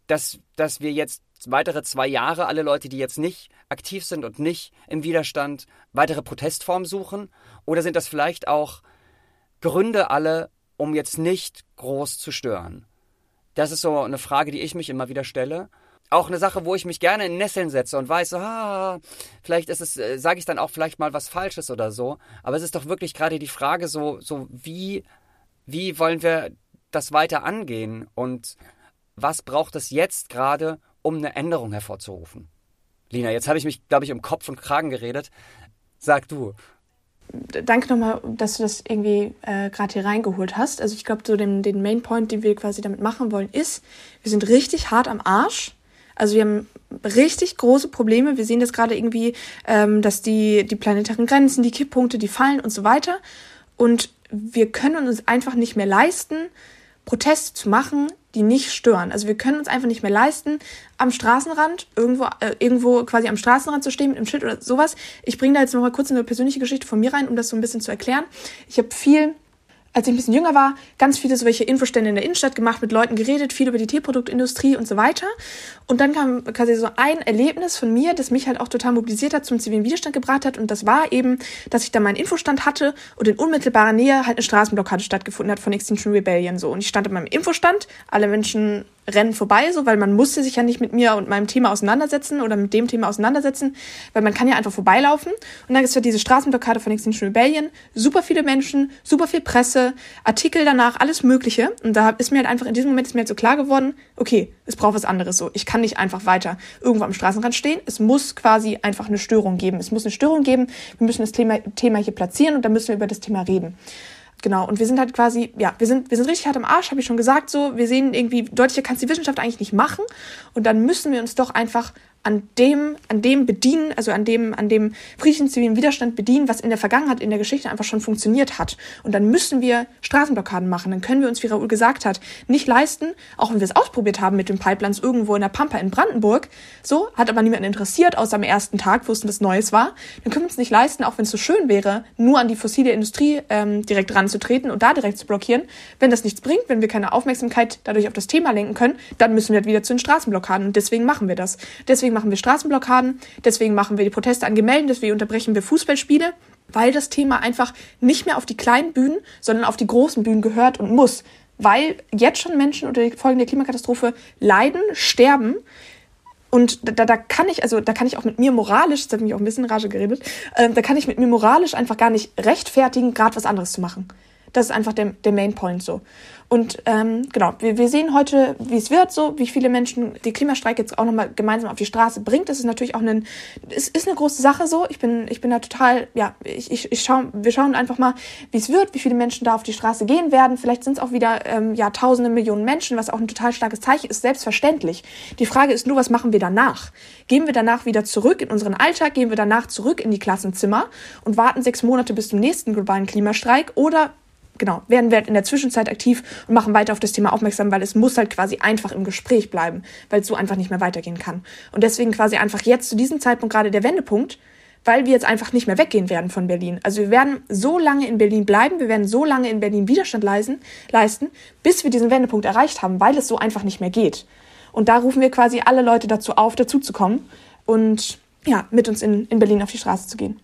dass, dass wir jetzt weitere zwei Jahre alle Leute, die jetzt nicht aktiv sind und nicht im Widerstand, weitere Protestformen suchen? Oder sind das vielleicht auch Gründe alle, um jetzt nicht groß zu stören? Das ist so eine Frage, die ich mich immer wieder stelle auch eine Sache, wo ich mich gerne in Nesseln setze und weiß, ah, vielleicht ist es, äh, sage ich dann auch vielleicht mal was Falsches oder so. Aber es ist doch wirklich gerade die Frage, so, so wie, wie wollen wir das weiter angehen und was braucht es jetzt gerade, um eine Änderung hervorzurufen? Lina, jetzt habe ich mich, glaube ich, um Kopf und Kragen geredet. Sag du. Danke nochmal, dass du das irgendwie äh, gerade hier reingeholt hast. Also ich glaube, so den, den Main Point, den wir quasi damit machen wollen, ist, wir sind richtig hart am Arsch also wir haben richtig große Probleme. Wir sehen das gerade irgendwie, ähm, dass die, die planetaren Grenzen, die Kipppunkte, die fallen und so weiter. Und wir können uns einfach nicht mehr leisten, Proteste zu machen, die nicht stören. Also wir können uns einfach nicht mehr leisten, am Straßenrand, irgendwo, äh, irgendwo quasi am Straßenrand zu stehen mit einem Schild oder sowas. Ich bringe da jetzt noch mal kurz eine persönliche Geschichte von mir rein, um das so ein bisschen zu erklären. Ich habe viel als ich ein bisschen jünger war, ganz viele solche Infostände in der Innenstadt gemacht, mit Leuten geredet, viel über die Teeproduktindustrie und so weiter. Und dann kam quasi so ein Erlebnis von mir, das mich halt auch total mobilisiert hat, zum zivilen Widerstand gebracht hat. Und das war eben, dass ich da meinen Infostand hatte und in unmittelbarer Nähe halt eine Straßenblockade stattgefunden hat von Extinction Rebellion so. Und ich stand an meinem Infostand, alle Menschen rennen vorbei, so, weil man musste sich ja nicht mit mir und meinem Thema auseinandersetzen oder mit dem Thema auseinandersetzen, weil man kann ja einfach vorbeilaufen. Und dann ist ja diese Straßenblockade von Extinction Rebellion, super viele Menschen, super viel Presse, Artikel danach, alles Mögliche. Und da ist mir halt einfach in diesem Moment ist mir halt so klar geworden, okay, es braucht was anderes so. Ich kann nicht einfach weiter irgendwo am Straßenrand stehen. Es muss quasi einfach eine Störung geben. Es muss eine Störung geben. Wir müssen das Thema, Thema hier platzieren und dann müssen wir über das Thema reden. Genau, und wir sind halt quasi, ja, wir sind, wir sind richtig hart am Arsch, habe ich schon gesagt, so. Wir sehen irgendwie, deutlicher kann es die Wissenschaft eigentlich nicht machen. Und dann müssen wir uns doch einfach an dem, an dem bedienen, also an dem, an dem friedlichen zivilen Widerstand bedienen, was in der Vergangenheit, in der Geschichte einfach schon funktioniert hat. Und dann müssen wir Straßenblockaden machen. Dann können wir uns, wie Raoul gesagt hat, nicht leisten, auch wenn wir es ausprobiert haben mit den Pipelines irgendwo in der Pampa in Brandenburg. So, hat aber niemanden interessiert, außer am ersten Tag, wo es was Neues war. Dann können wir uns nicht leisten, auch wenn es so schön wäre, nur an die fossile Industrie ähm, direkt ranzutreten und da direkt zu blockieren. Wenn das nichts bringt, wenn wir keine Aufmerksamkeit dadurch auf das Thema lenken können, dann müssen wir halt wieder zu den Straßenblockaden. Und deswegen machen wir das. Deswegen deswegen machen wir Straßenblockaden, deswegen machen wir die Proteste an Gemälden, deswegen unterbrechen wir Fußballspiele, weil das Thema einfach nicht mehr auf die kleinen Bühnen, sondern auf die großen Bühnen gehört und muss. Weil jetzt schon Menschen unter den Folgen der Klimakatastrophe leiden, sterben. Und da, da kann ich, also da kann ich auch mit mir moralisch, das hat mich auch ein bisschen in Rage geredet, äh, da kann ich mit mir moralisch einfach gar nicht rechtfertigen, gerade was anderes zu machen. Das ist einfach der, der Main Point so. Und ähm, genau, wir, wir sehen heute, wie es wird, so wie viele Menschen die Klimastreik jetzt auch nochmal gemeinsam auf die Straße bringt. Das ist natürlich auch ein, es ist eine große Sache so. Ich bin, ich bin da total, ja, ich, ich, ich schau, wir schauen einfach mal, wie es wird, wie viele Menschen da auf die Straße gehen werden. Vielleicht sind es auch wieder ähm, ja Tausende Millionen Menschen, was auch ein total starkes Zeichen ist, selbstverständlich. Die Frage ist nur, was machen wir danach? Gehen wir danach wieder zurück in unseren Alltag? Gehen wir danach zurück in die Klassenzimmer und warten sechs Monate bis zum nächsten globalen Klimastreik? Oder genau, werden wir halt in der Zwischenzeit aktiv und machen weiter auf das Thema aufmerksam, weil es muss halt quasi einfach im Gespräch bleiben, weil es so einfach nicht mehr weitergehen kann. Und deswegen quasi einfach jetzt zu diesem Zeitpunkt gerade der Wendepunkt, weil wir jetzt einfach nicht mehr weggehen werden von Berlin. Also wir werden so lange in Berlin bleiben, wir werden so lange in Berlin Widerstand leisten, leisten, bis wir diesen Wendepunkt erreicht haben, weil es so einfach nicht mehr geht. Und da rufen wir quasi alle Leute dazu auf, dazuzukommen und ja, mit uns in, in Berlin auf die Straße zu gehen.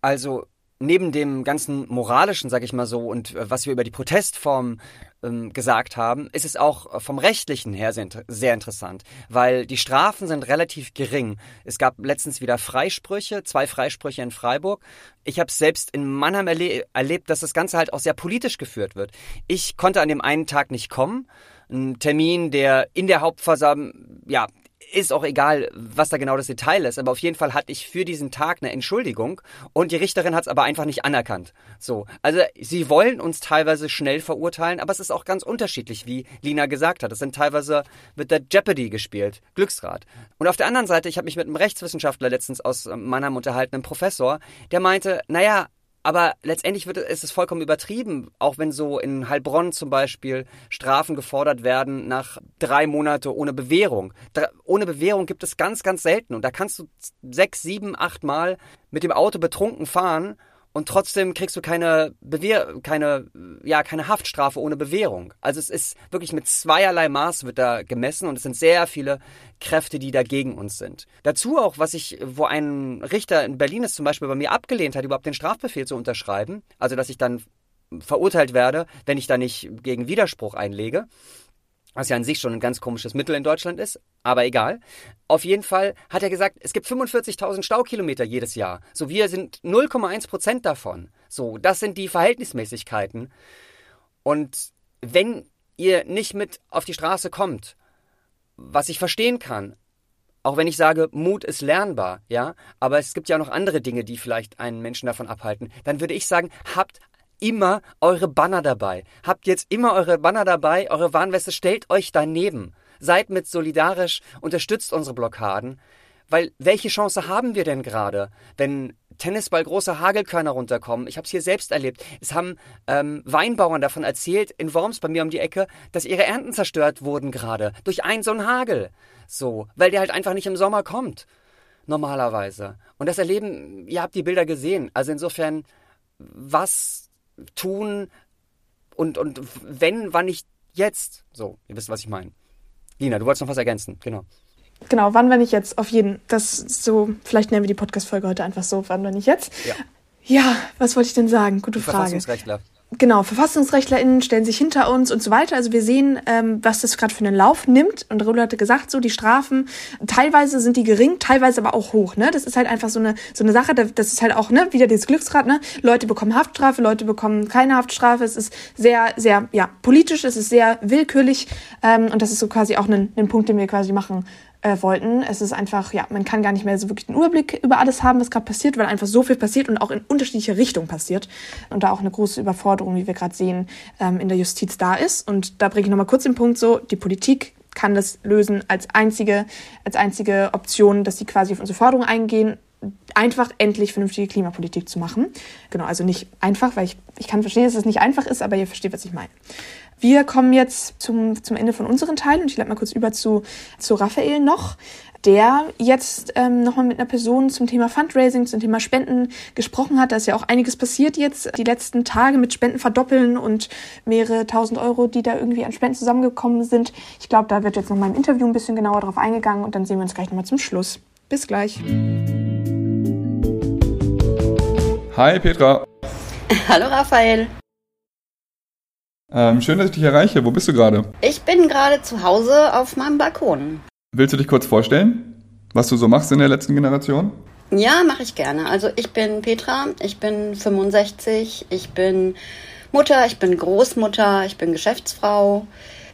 Also neben dem ganzen moralischen, sag ich mal so, und äh, was wir über die Protestform ähm, gesagt haben, ist es auch vom rechtlichen her sehr, sehr, interessant, weil die Strafen sind relativ gering. Es gab letztens wieder Freisprüche, zwei Freisprüche in Freiburg. Ich habe selbst in Mannheim erle erlebt, dass das Ganze halt auch sehr politisch geführt wird. Ich konnte an dem einen Tag nicht kommen. Ein Termin, der in der Hauptversammlung, ja, ist auch egal, was da genau das Detail ist, aber auf jeden Fall hatte ich für diesen Tag eine Entschuldigung und die Richterin hat es aber einfach nicht anerkannt. So, also sie wollen uns teilweise schnell verurteilen, aber es ist auch ganz unterschiedlich, wie Lina gesagt hat. Es sind teilweise wird der Jeopardy gespielt, Glücksrad. Und auf der anderen Seite, ich habe mich mit einem Rechtswissenschaftler letztens aus Mannheim unterhalten, einem Professor, der meinte, naja, aber letztendlich wird, ist es vollkommen übertrieben, auch wenn so in Heilbronn zum Beispiel Strafen gefordert werden nach drei Monate ohne Bewährung. Drei, ohne Bewährung gibt es ganz, ganz selten. Und da kannst du sechs, sieben, acht Mal mit dem Auto betrunken fahren und trotzdem kriegst du keine Bewehr keine ja keine Haftstrafe ohne Bewährung. Also es ist wirklich mit zweierlei Maß wird da gemessen und es sind sehr viele Kräfte, die dagegen uns sind. Dazu auch, was ich, wo ein Richter in Berlin es zum Beispiel bei mir abgelehnt hat, überhaupt den Strafbefehl zu unterschreiben, also dass ich dann verurteilt werde, wenn ich da nicht gegen Widerspruch einlege was ja an sich schon ein ganz komisches Mittel in Deutschland ist, aber egal. Auf jeden Fall hat er gesagt, es gibt 45.000 Staukilometer jedes Jahr. So, wir sind 0,1 Prozent davon. So, das sind die Verhältnismäßigkeiten. Und wenn ihr nicht mit auf die Straße kommt, was ich verstehen kann, auch wenn ich sage, Mut ist lernbar, ja, aber es gibt ja noch andere Dinge, die vielleicht einen Menschen davon abhalten, dann würde ich sagen, habt immer eure Banner dabei. Habt jetzt immer eure Banner dabei, eure Warnweste, stellt euch daneben. Seid mit solidarisch, unterstützt unsere Blockaden. Weil welche Chance haben wir denn gerade, wenn Tennisball große Hagelkörner runterkommen. Ich habe es hier selbst erlebt. Es haben ähm, Weinbauern davon erzählt, in Worms bei mir um die Ecke, dass ihre Ernten zerstört wurden gerade durch einen so einen Hagel. So, weil der halt einfach nicht im Sommer kommt. Normalerweise. Und das erleben, ihr habt die Bilder gesehen. Also insofern, was tun und, und wenn, wann nicht jetzt? So, ihr wisst, was ich meine. Lina, du wolltest noch was ergänzen, genau. Genau, wann, wenn ich jetzt? Auf jeden. Das so, vielleicht nennen wir die Podcast-Folge heute einfach so, wann, wenn ich jetzt? Ja. Ja, was wollte ich denn sagen? Gute Die Frage. Verfassungsrechtler. Genau, VerfassungsrechtlerInnen stellen sich hinter uns und so weiter. Also wir sehen, ähm, was das gerade für einen Lauf nimmt. Und Raoul hatte gesagt, so die Strafen, teilweise sind die gering, teilweise aber auch hoch. Ne? Das ist halt einfach so eine, so eine Sache, da- das ist halt auch ne, wieder dieses Glücksrad. Ne? Leute bekommen Haftstrafe, Leute bekommen keine Haftstrafe. Es ist sehr, sehr ja, politisch, es ist sehr willkürlich. Ähm, und das ist so quasi auch ein, ein Punkt, den wir quasi machen äh, wollten. Es ist einfach, ja, man kann gar nicht mehr so wirklich den Überblick über alles haben, was gerade passiert, weil einfach so viel passiert und auch in unterschiedliche Richtungen passiert. Und da auch eine große Überforderung, wie wir gerade sehen, ähm, in der Justiz da ist. Und da bringe ich nochmal kurz den Punkt so, die Politik kann das lösen als einzige, als einzige Option, dass sie quasi auf unsere Forderungen eingehen, einfach endlich vernünftige Klimapolitik zu machen. Genau, also nicht einfach, weil ich, ich kann verstehen, dass es nicht einfach ist, aber ihr versteht, was ich meine. Wir kommen jetzt zum, zum Ende von unseren Teilen und ich leite mal kurz über zu, zu Raphael noch, der jetzt ähm, nochmal mit einer Person zum Thema Fundraising, zum Thema Spenden gesprochen hat. Da ist ja auch einiges passiert jetzt die letzten Tage mit Spenden verdoppeln und mehrere tausend Euro, die da irgendwie an Spenden zusammengekommen sind. Ich glaube, da wird jetzt nochmal im Interview ein bisschen genauer drauf eingegangen und dann sehen wir uns gleich nochmal zum Schluss. Bis gleich. Hi Petra, Hallo Raphael. Ähm, schön, dass ich dich erreiche. Wo bist du gerade? Ich bin gerade zu Hause auf meinem Balkon. Willst du dich kurz vorstellen, was du so machst in der letzten Generation? Ja, mache ich gerne. Also ich bin Petra, ich bin 65, ich bin Mutter, ich bin Großmutter, ich bin Geschäftsfrau.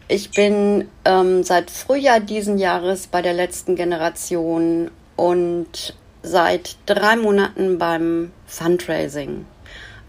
Ich bin ähm, seit Frühjahr diesen Jahres bei der letzten Generation und seit drei Monaten beim Fundraising.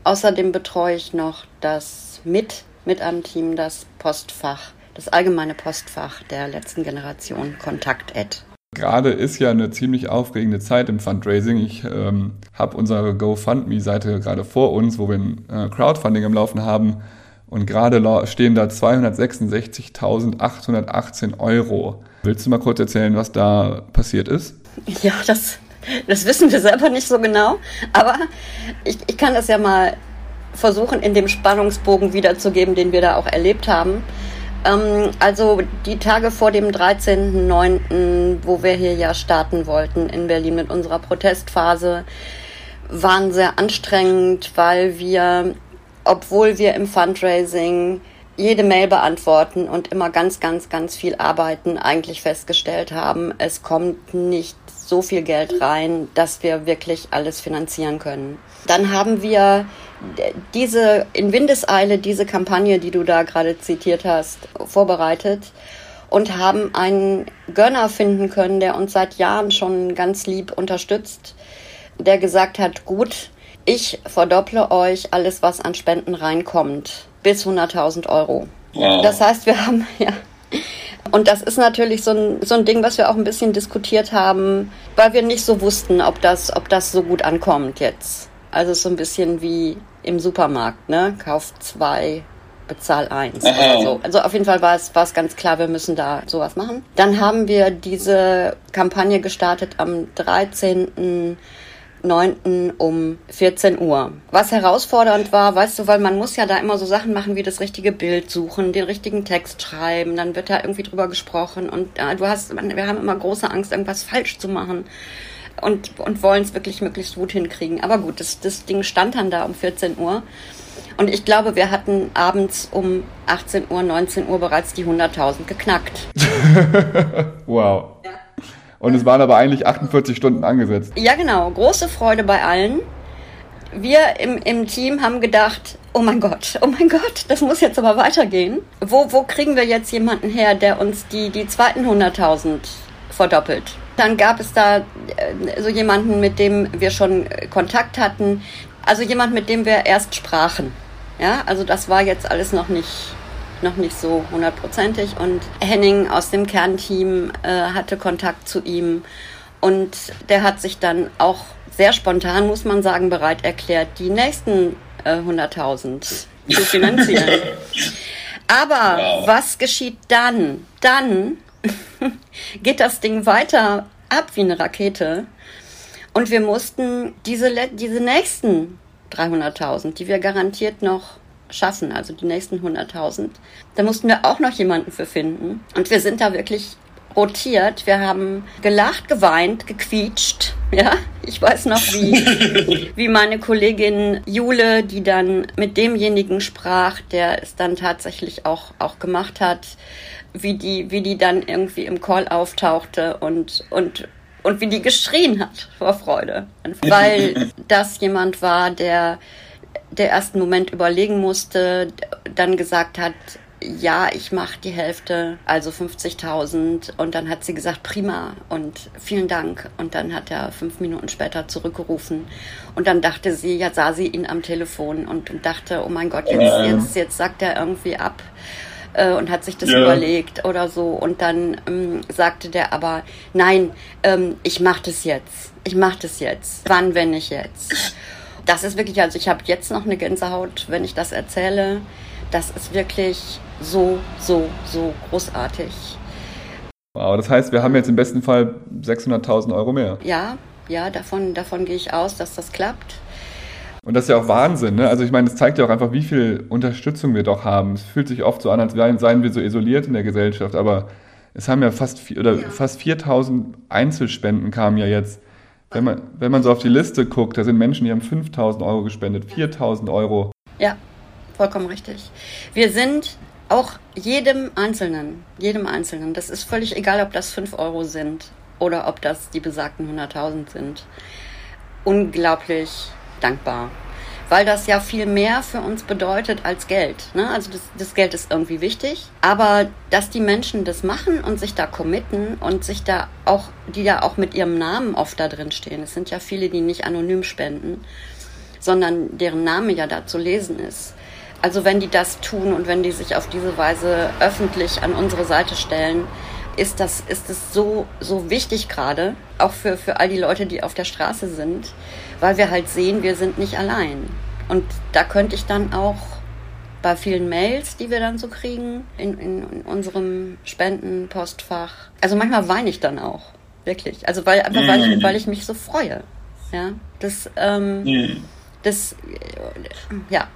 Außerdem betreue ich noch das mit, mit einem Team, das Postfach, das allgemeine Postfach der letzten Generation, Kontakt Ad. Gerade ist ja eine ziemlich aufregende Zeit im Fundraising. Ich ähm, habe unsere GoFundMe-Seite gerade vor uns, wo wir ein äh, Crowdfunding im Laufen haben. Und gerade stehen da 266.818 Euro. Willst du mal kurz erzählen, was da passiert ist? Ja, das, das wissen wir selber nicht so genau. Aber ich, ich kann das ja mal versuchen, in dem Spannungsbogen wiederzugeben, den wir da auch erlebt haben. Ähm, also die Tage vor dem 13.09., wo wir hier ja starten wollten in Berlin mit unserer Protestphase, waren sehr anstrengend, weil wir, obwohl wir im Fundraising jede Mail beantworten und immer ganz, ganz, ganz viel arbeiten, eigentlich festgestellt haben, es kommt nicht so viel Geld rein, dass wir wirklich alles finanzieren können. Dann haben wir diese in Windeseile, diese Kampagne, die du da gerade zitiert hast, vorbereitet und haben einen Gönner finden können, der uns seit Jahren schon ganz lieb unterstützt, der gesagt hat, gut, ich verdopple euch alles, was an Spenden reinkommt, bis 100.000 Euro. Wow. Das heißt, wir haben, ja, und das ist natürlich so ein, so ein Ding, was wir auch ein bisschen diskutiert haben, weil wir nicht so wussten, ob das, ob das so gut ankommt jetzt. Also so ein bisschen wie im Supermarkt, ne? Kauf zwei, bezahl eins oder so. Also auf jeden Fall war es, war es ganz klar, wir müssen da sowas machen. Dann haben wir diese Kampagne gestartet am 13. 9. um 14 Uhr. Was herausfordernd war, weißt du, weil man muss ja da immer so Sachen machen wie das richtige Bild suchen, den richtigen Text schreiben, dann wird da irgendwie drüber gesprochen und äh, du hast, wir haben immer große Angst, irgendwas falsch zu machen und, und wollen es wirklich möglichst gut hinkriegen. Aber gut, das, das Ding stand dann da um 14 Uhr. Und ich glaube, wir hatten abends um 18 Uhr, 19 Uhr bereits die 100.000 geknackt. Wow. Und es waren aber eigentlich 48 Stunden angesetzt. Ja, genau. Große Freude bei allen. Wir im, im Team haben gedacht, oh mein Gott, oh mein Gott, das muss jetzt aber weitergehen. Wo, wo kriegen wir jetzt jemanden her, der uns die, die zweiten 100.000 verdoppelt? Dann gab es da äh, so jemanden, mit dem wir schon äh, Kontakt hatten. Also jemand, mit dem wir erst sprachen. Ja, also das war jetzt alles noch nicht, noch nicht so hundertprozentig. Und Henning aus dem Kernteam äh, hatte Kontakt zu ihm. Und der hat sich dann auch sehr spontan, muss man sagen, bereit erklärt, die nächsten äh, 100.000 zu finanzieren. Aber wow. was geschieht dann? Dann geht das Ding weiter ab wie eine Rakete. Und wir mussten diese, diese nächsten 300.000, die wir garantiert noch schaffen, also die nächsten 100.000, da mussten wir auch noch jemanden für finden. Und wir sind da wirklich rotiert. Wir haben gelacht, geweint, gequietscht. Ja, ich weiß noch, wie, wie meine Kollegin Jule, die dann mit demjenigen sprach, der es dann tatsächlich auch, auch gemacht hat, wie die, wie die dann irgendwie im Call auftauchte und, und, und wie die geschrien hat vor Freude. Weil das jemand war, der der ersten Moment überlegen musste, dann gesagt hat, ja, ich mache die Hälfte, also 50.000. Und dann hat sie gesagt, prima und vielen Dank. Und dann hat er fünf Minuten später zurückgerufen. Und dann dachte sie, ja, sah sie ihn am Telefon und, und dachte, oh mein Gott, jetzt, ja. jetzt, jetzt sagt er irgendwie ab äh, und hat sich das ja. überlegt oder so. Und dann ähm, sagte der aber, nein, ähm, ich mache das jetzt. Ich mache das jetzt. Wann, wenn nicht jetzt? Das ist wirklich, also ich habe jetzt noch eine Gänsehaut, wenn ich das erzähle. Das ist wirklich so, so, so großartig. Wow, das heißt, wir haben jetzt im besten Fall 600.000 Euro mehr. Ja, ja, davon, davon gehe ich aus, dass das klappt. Und das ist ja auch Wahnsinn, ne? Also ich meine, das zeigt ja auch einfach, wie viel Unterstützung wir doch haben. Es fühlt sich oft so an, als seien wir so isoliert in der Gesellschaft, aber es haben ja fast vier, oder ja. fast 4000 Einzelspenden kamen ja jetzt. Wenn man, wenn man so auf die Liste guckt, da sind Menschen, die haben 5000 Euro gespendet, 4000 Euro. Ja, vollkommen richtig. Wir sind auch jedem Einzelnen, jedem Einzelnen, das ist völlig egal, ob das 5 Euro sind oder ob das die besagten 100.000 sind, unglaublich dankbar. Weil das ja viel mehr für uns bedeutet als Geld. Ne? Also das, das Geld ist irgendwie wichtig, aber dass die Menschen das machen und sich da committen und sich da auch, die ja auch mit ihrem Namen oft da drin stehen. Es sind ja viele, die nicht anonym spenden, sondern deren Name ja da zu lesen ist also wenn die das tun und wenn die sich auf diese Weise öffentlich an unsere Seite stellen, ist das, ist es so, so wichtig gerade, auch für, für all die Leute, die auf der Straße sind, weil wir halt sehen, wir sind nicht allein. Und da könnte ich dann auch bei vielen Mails, die wir dann so kriegen, in, in, in unserem Spendenpostfach, also manchmal weine ich dann auch, wirklich. Also weil, einfach weil ich, mhm. weil ich mich so freue. Ja, das, ähm, mhm. das, ja,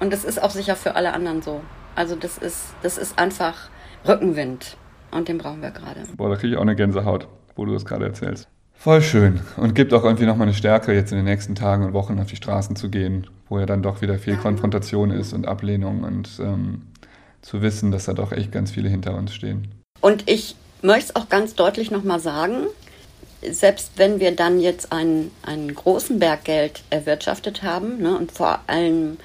und das ist auch sicher für alle anderen so. Also das ist, das ist einfach Rückenwind. Und den brauchen wir gerade. Boah, da kriege ich auch eine Gänsehaut, wo du das gerade erzählst. Voll schön. Und gibt auch irgendwie nochmal eine Stärke, jetzt in den nächsten Tagen und Wochen auf die Straßen zu gehen, wo ja dann doch wieder viel Konfrontation ist und Ablehnung und ähm, zu wissen, dass da doch echt ganz viele hinter uns stehen. Und ich möchte es auch ganz deutlich nochmal sagen, selbst wenn wir dann jetzt einen, einen großen Berg Geld erwirtschaftet haben ne, und vor allem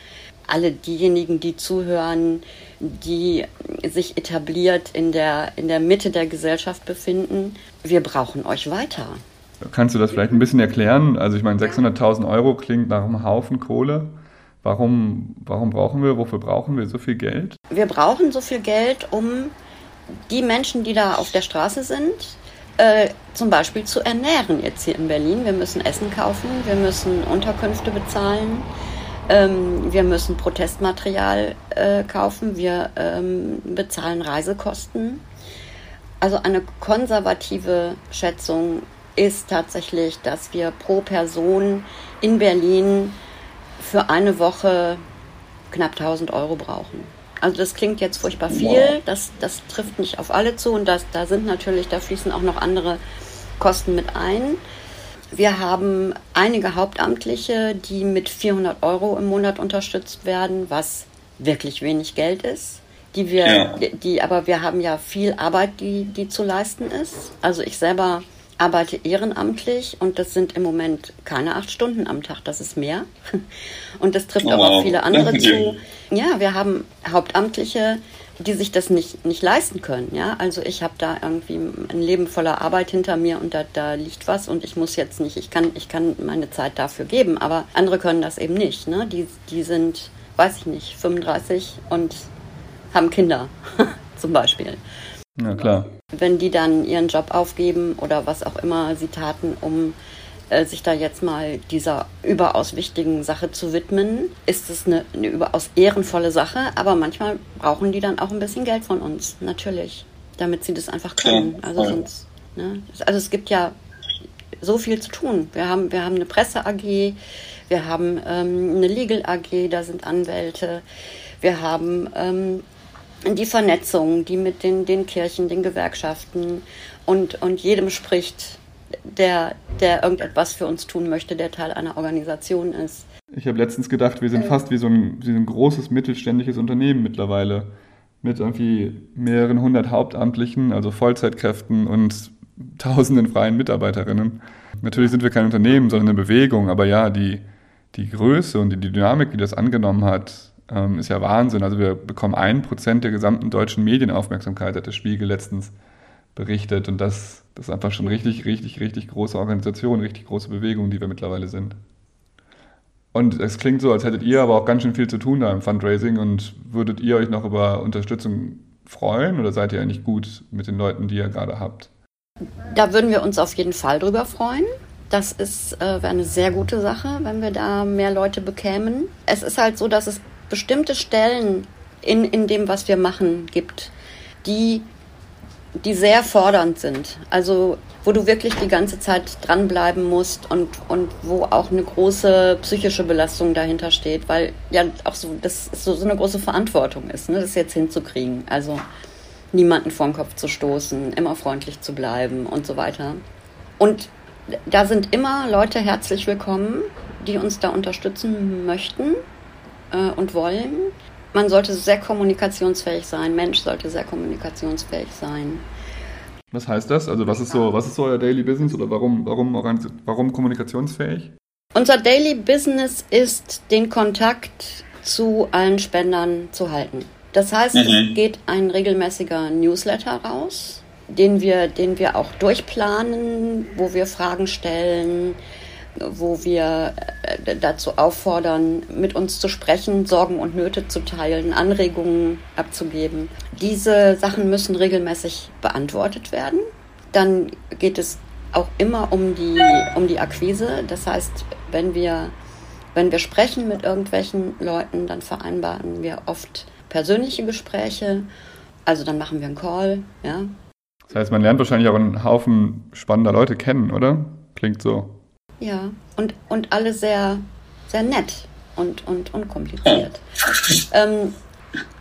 alle diejenigen, die zuhören, die sich etabliert in der, in der Mitte der Gesellschaft befinden. Wir brauchen euch weiter. Kannst du das vielleicht ein bisschen erklären? Also ich meine, 600.000 Euro klingt nach einem Haufen Kohle. Warum, warum brauchen wir, wofür brauchen wir so viel Geld? Wir brauchen so viel Geld, um die Menschen, die da auf der Straße sind, äh, zum Beispiel zu ernähren jetzt hier in Berlin. Wir müssen Essen kaufen, wir müssen Unterkünfte bezahlen, ähm, wir müssen Protestmaterial äh, kaufen, wir ähm, bezahlen Reisekosten. Also eine konservative Schätzung ist tatsächlich, dass wir pro Person in Berlin für eine Woche knapp 1000 Euro brauchen. Also das klingt jetzt furchtbar viel, das, das trifft nicht auf alle zu und das, da sind natürlich, da fließen auch noch andere Kosten mit ein. Wir haben einige Hauptamtliche, die mit 400 Euro im Monat unterstützt werden, was wirklich wenig Geld ist. Die wir, ja. die, aber wir haben ja viel Arbeit, die, die zu leisten ist. Also ich selber arbeite ehrenamtlich und das sind im Moment keine acht Stunden am Tag, das ist mehr. Und das trifft oh, auch auf viele andere zu. Ja, wir haben Hauptamtliche, die sich das nicht, nicht leisten können. Ja? Also ich habe da irgendwie ein Leben voller Arbeit hinter mir und da, da liegt was und ich muss jetzt nicht, ich kann, ich kann meine Zeit dafür geben, aber andere können das eben nicht. Ne? Die, die sind, weiß ich nicht, 35 und haben Kinder zum Beispiel. Ja, klar. Wenn die dann ihren Job aufgeben oder was auch immer sie taten, um äh, sich da jetzt mal dieser überaus wichtigen Sache zu widmen, ist es eine, eine überaus ehrenvolle Sache. Aber manchmal brauchen die dann auch ein bisschen Geld von uns, natürlich, damit sie das einfach können. Also sonst, ne? Also es gibt ja so viel zu tun. Wir haben, wir haben eine Presse AG, wir haben ähm, eine Legal AG, da sind Anwälte, wir haben ähm, die Vernetzung, die mit den, den Kirchen, den Gewerkschaften und, und jedem spricht, der, der irgendetwas für uns tun möchte, der Teil einer Organisation ist. Ich habe letztens gedacht, wir sind fast wie so, ein, wie so ein großes mittelständisches Unternehmen mittlerweile. Mit irgendwie mehreren hundert Hauptamtlichen, also Vollzeitkräften und tausenden freien Mitarbeiterinnen. Natürlich sind wir kein Unternehmen, sondern eine Bewegung, aber ja, die, die Größe und die Dynamik, die das angenommen hat, ähm, ist ja Wahnsinn. Also wir bekommen ein Prozent der gesamten deutschen Medienaufmerksamkeit, hat der Spiegel letztens berichtet. Und das, das ist einfach schon richtig, richtig, richtig große Organisation, richtig große Bewegung, die wir mittlerweile sind. Und es klingt so, als hättet ihr aber auch ganz schön viel zu tun da im Fundraising und würdet ihr euch noch über Unterstützung freuen oder seid ihr eigentlich gut mit den Leuten, die ihr gerade habt? Da würden wir uns auf jeden Fall drüber freuen. Das ist äh, eine sehr gute Sache, wenn wir da mehr Leute bekämen. Es ist halt so, dass es bestimmte Stellen in, in dem, was wir machen, gibt, die die sehr fordernd sind. Also wo du wirklich die ganze Zeit dranbleiben musst und, und wo auch eine große psychische Belastung dahinter steht, weil ja auch so, das so, so eine große Verantwortung ist, ne, das jetzt hinzukriegen. Also niemanden vor den Kopf zu stoßen, immer freundlich zu bleiben und so weiter. Und da sind immer Leute herzlich willkommen, die uns da unterstützen möchten äh, und wollen. Man sollte sehr kommunikationsfähig sein. Mensch sollte sehr kommunikationsfähig sein. Was heißt das? Also was ist so, was ist so euer Daily Business oder warum, warum, warum kommunikationsfähig? Unser Daily Business ist, den Kontakt zu allen Spendern zu halten. Das heißt, mhm. es geht ein regelmäßiger Newsletter raus, den wir, den wir auch durchplanen, wo wir Fragen stellen, wo wir äh, dazu auffordern, mit uns zu sprechen, Sorgen und Nöte zu teilen, Anregungen abzugeben. Diese Sachen müssen regelmäßig beantwortet werden. Dann geht es auch immer um die, um die Akquise. Das heißt, wenn wir, wenn wir sprechen mit irgendwelchen Leuten, dann vereinbaren wir oft persönliche Gespräche. Also dann machen wir einen Call, ja. Das heißt, man lernt wahrscheinlich auch einen Haufen spannender Leute kennen, oder? Klingt so. Ja, und, und alle sehr, sehr nett und, und unkompliziert. ähm,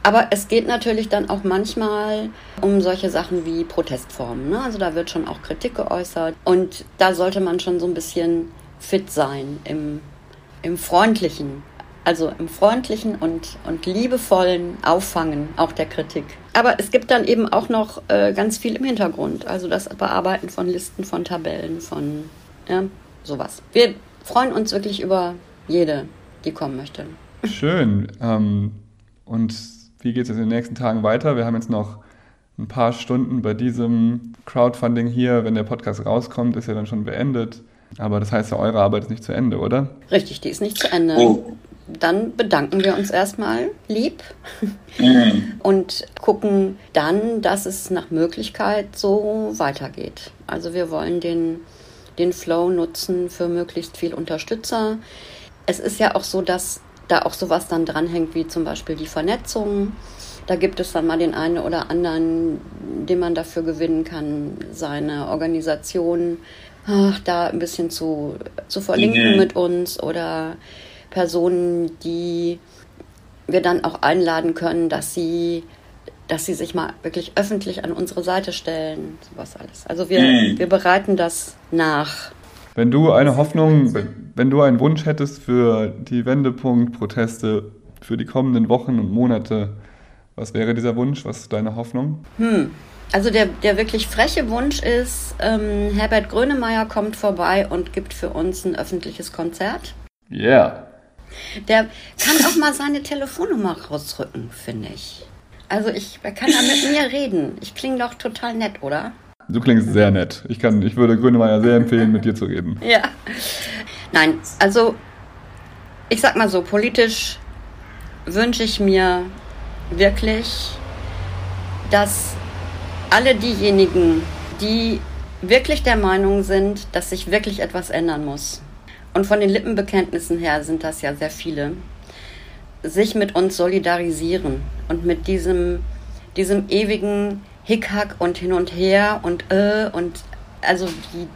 aber es geht natürlich dann auch manchmal um solche Sachen wie Protestformen. Ne? Also da wird schon auch Kritik geäußert. Und da sollte man schon so ein bisschen fit sein im, im freundlichen, also im freundlichen und, und liebevollen Auffangen auch der Kritik. Aber es gibt dann eben auch noch äh, ganz viel im Hintergrund. Also das Bearbeiten von Listen, von Tabellen, von ja, sowas. Wir freuen uns wirklich über jede, die kommen möchte. Schön. Ähm, und wie geht es in den nächsten Tagen weiter? Wir haben jetzt noch ein paar Stunden bei diesem Crowdfunding hier. Wenn der Podcast rauskommt, ist er dann schon beendet. Aber das heißt ja, eure Arbeit ist nicht zu Ende, oder? Richtig, die ist nicht zu Ende. Oh. Dann bedanken wir uns erstmal lieb mhm. und gucken dann, dass es nach Möglichkeit so weitergeht. Also wir wollen den den Flow nutzen für möglichst viel Unterstützer. Es ist ja auch so, dass da auch sowas dann dranhängt, wie zum Beispiel die Vernetzung. Da gibt es dann mal den einen oder anderen, den man dafür gewinnen kann, seine Organisation ach, da ein bisschen zu, zu verlinken mhm. mit uns oder Personen, die wir dann auch einladen können, dass sie dass sie sich mal wirklich öffentlich an unsere Seite stellen, sowas alles. Also wir, mhm. wir bereiten das nach. Wenn du eine Hoffnung, wenn du einen Wunsch hättest für die Wendepunkt-Proteste für die kommenden Wochen und Monate, was wäre dieser Wunsch? Was ist deine Hoffnung? Hm. Also der, der wirklich freche Wunsch ist, ähm, Herbert Grönemeyer kommt vorbei und gibt für uns ein öffentliches Konzert. Ja. Yeah. Der kann auch mal seine Telefonnummer rausrücken, finde ich. Also ich kann da mit mir reden. Ich klinge doch total nett, oder? Du klingst sehr nett. Ich, kann, ich würde Grünemeyer sehr empfehlen, mit dir zu reden. Ja. Nein, also ich sag mal so, politisch wünsche ich mir wirklich, dass alle diejenigen, die wirklich der Meinung sind, dass sich wirklich etwas ändern muss. Und von den Lippenbekenntnissen her sind das ja sehr viele, sich mit uns solidarisieren und mit diesem, diesem ewigen Hickhack und hin und her und äh und also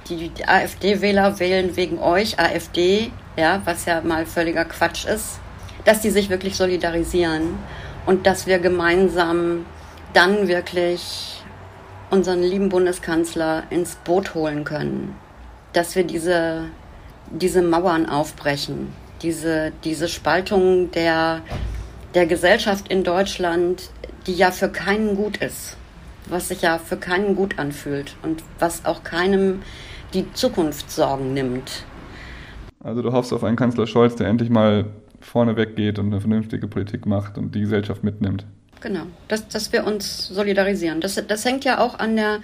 die, die, AfD-Wähler wählen wegen euch AfD, ja, was ja mal völliger Quatsch ist, dass die sich wirklich solidarisieren und dass wir gemeinsam dann wirklich unseren lieben Bundeskanzler ins Boot holen können, dass wir diese, diese Mauern aufbrechen, diese, diese Spaltung der, der Gesellschaft in Deutschland, die ja für keinen gut ist, was sich ja für keinen gut anfühlt und was auch keinem die Zukunftssorgen nimmt. Also du hoffst auf einen Kanzler Scholz, der endlich mal vorne weggeht und eine vernünftige Politik macht und die Gesellschaft mitnimmt. Genau, dass, dass wir uns solidarisieren. Das, das hängt ja auch an, der,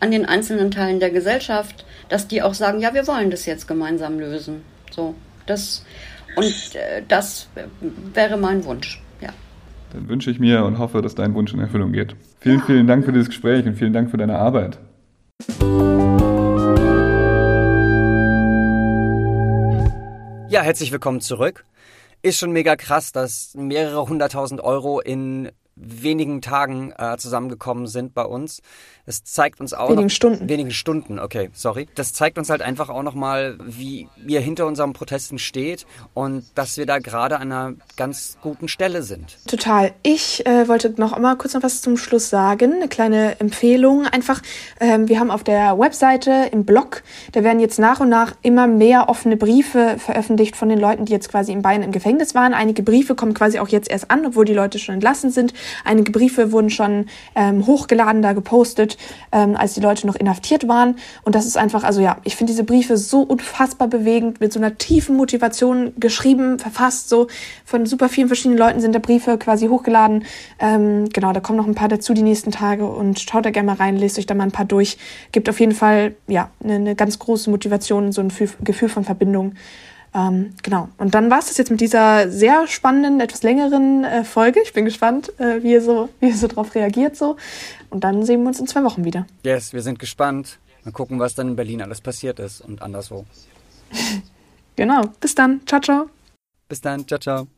an den einzelnen Teilen der Gesellschaft, dass die auch sagen, ja, wir wollen das jetzt gemeinsam lösen. So, das, und äh, das wäre mein Wunsch, ja. Dann wünsche ich mir und hoffe, dass dein Wunsch in Erfüllung geht. Vielen, ja. vielen Dank für dieses Gespräch und vielen Dank für deine Arbeit. Ja, herzlich willkommen zurück. Ist schon mega krass, dass mehrere hunderttausend Euro in wenigen Tagen äh, zusammengekommen sind bei uns. Es zeigt uns auch wenigen noch, Stunden. Wenigen Stunden, okay, sorry. Das zeigt uns halt einfach auch nochmal, wie ihr hinter unseren Protesten steht und dass wir da gerade an einer ganz guten Stelle sind. Total. Ich äh, wollte noch mal kurz noch was zum Schluss sagen. Eine kleine Empfehlung. Einfach, ähm, wir haben auf der Webseite im Blog, da werden jetzt nach und nach immer mehr offene Briefe veröffentlicht von den Leuten, die jetzt quasi in Bayern im Gefängnis waren. Einige Briefe kommen quasi auch jetzt erst an, obwohl die Leute schon entlassen sind. Einige Briefe wurden schon ähm, hochgeladen, da gepostet ähm, als die Leute noch inhaftiert waren. Und das ist einfach, also ja, ich finde diese Briefe so unfassbar bewegend, mit so einer tiefen Motivation geschrieben, verfasst, so von super vielen verschiedenen Leuten sind da Briefe quasi hochgeladen. Ähm, genau, da kommen noch ein paar dazu die nächsten Tage und schaut da gerne mal rein, lest euch da mal ein paar durch. Gibt auf jeden Fall, ja, eine, eine ganz große Motivation, so ein Gefühl von Verbindung. Ähm, genau. Und dann war es das jetzt mit dieser sehr spannenden, etwas längeren äh, Folge. Ich bin gespannt, äh, wie, ihr so, wie ihr so drauf reagiert so. Und dann sehen wir uns in zwei Wochen wieder. Yes, wir sind gespannt. Mal gucken, was dann in Berlin alles passiert ist und anderswo. genau. Bis dann. Ciao, ciao. Bis dann. Ciao, ciao.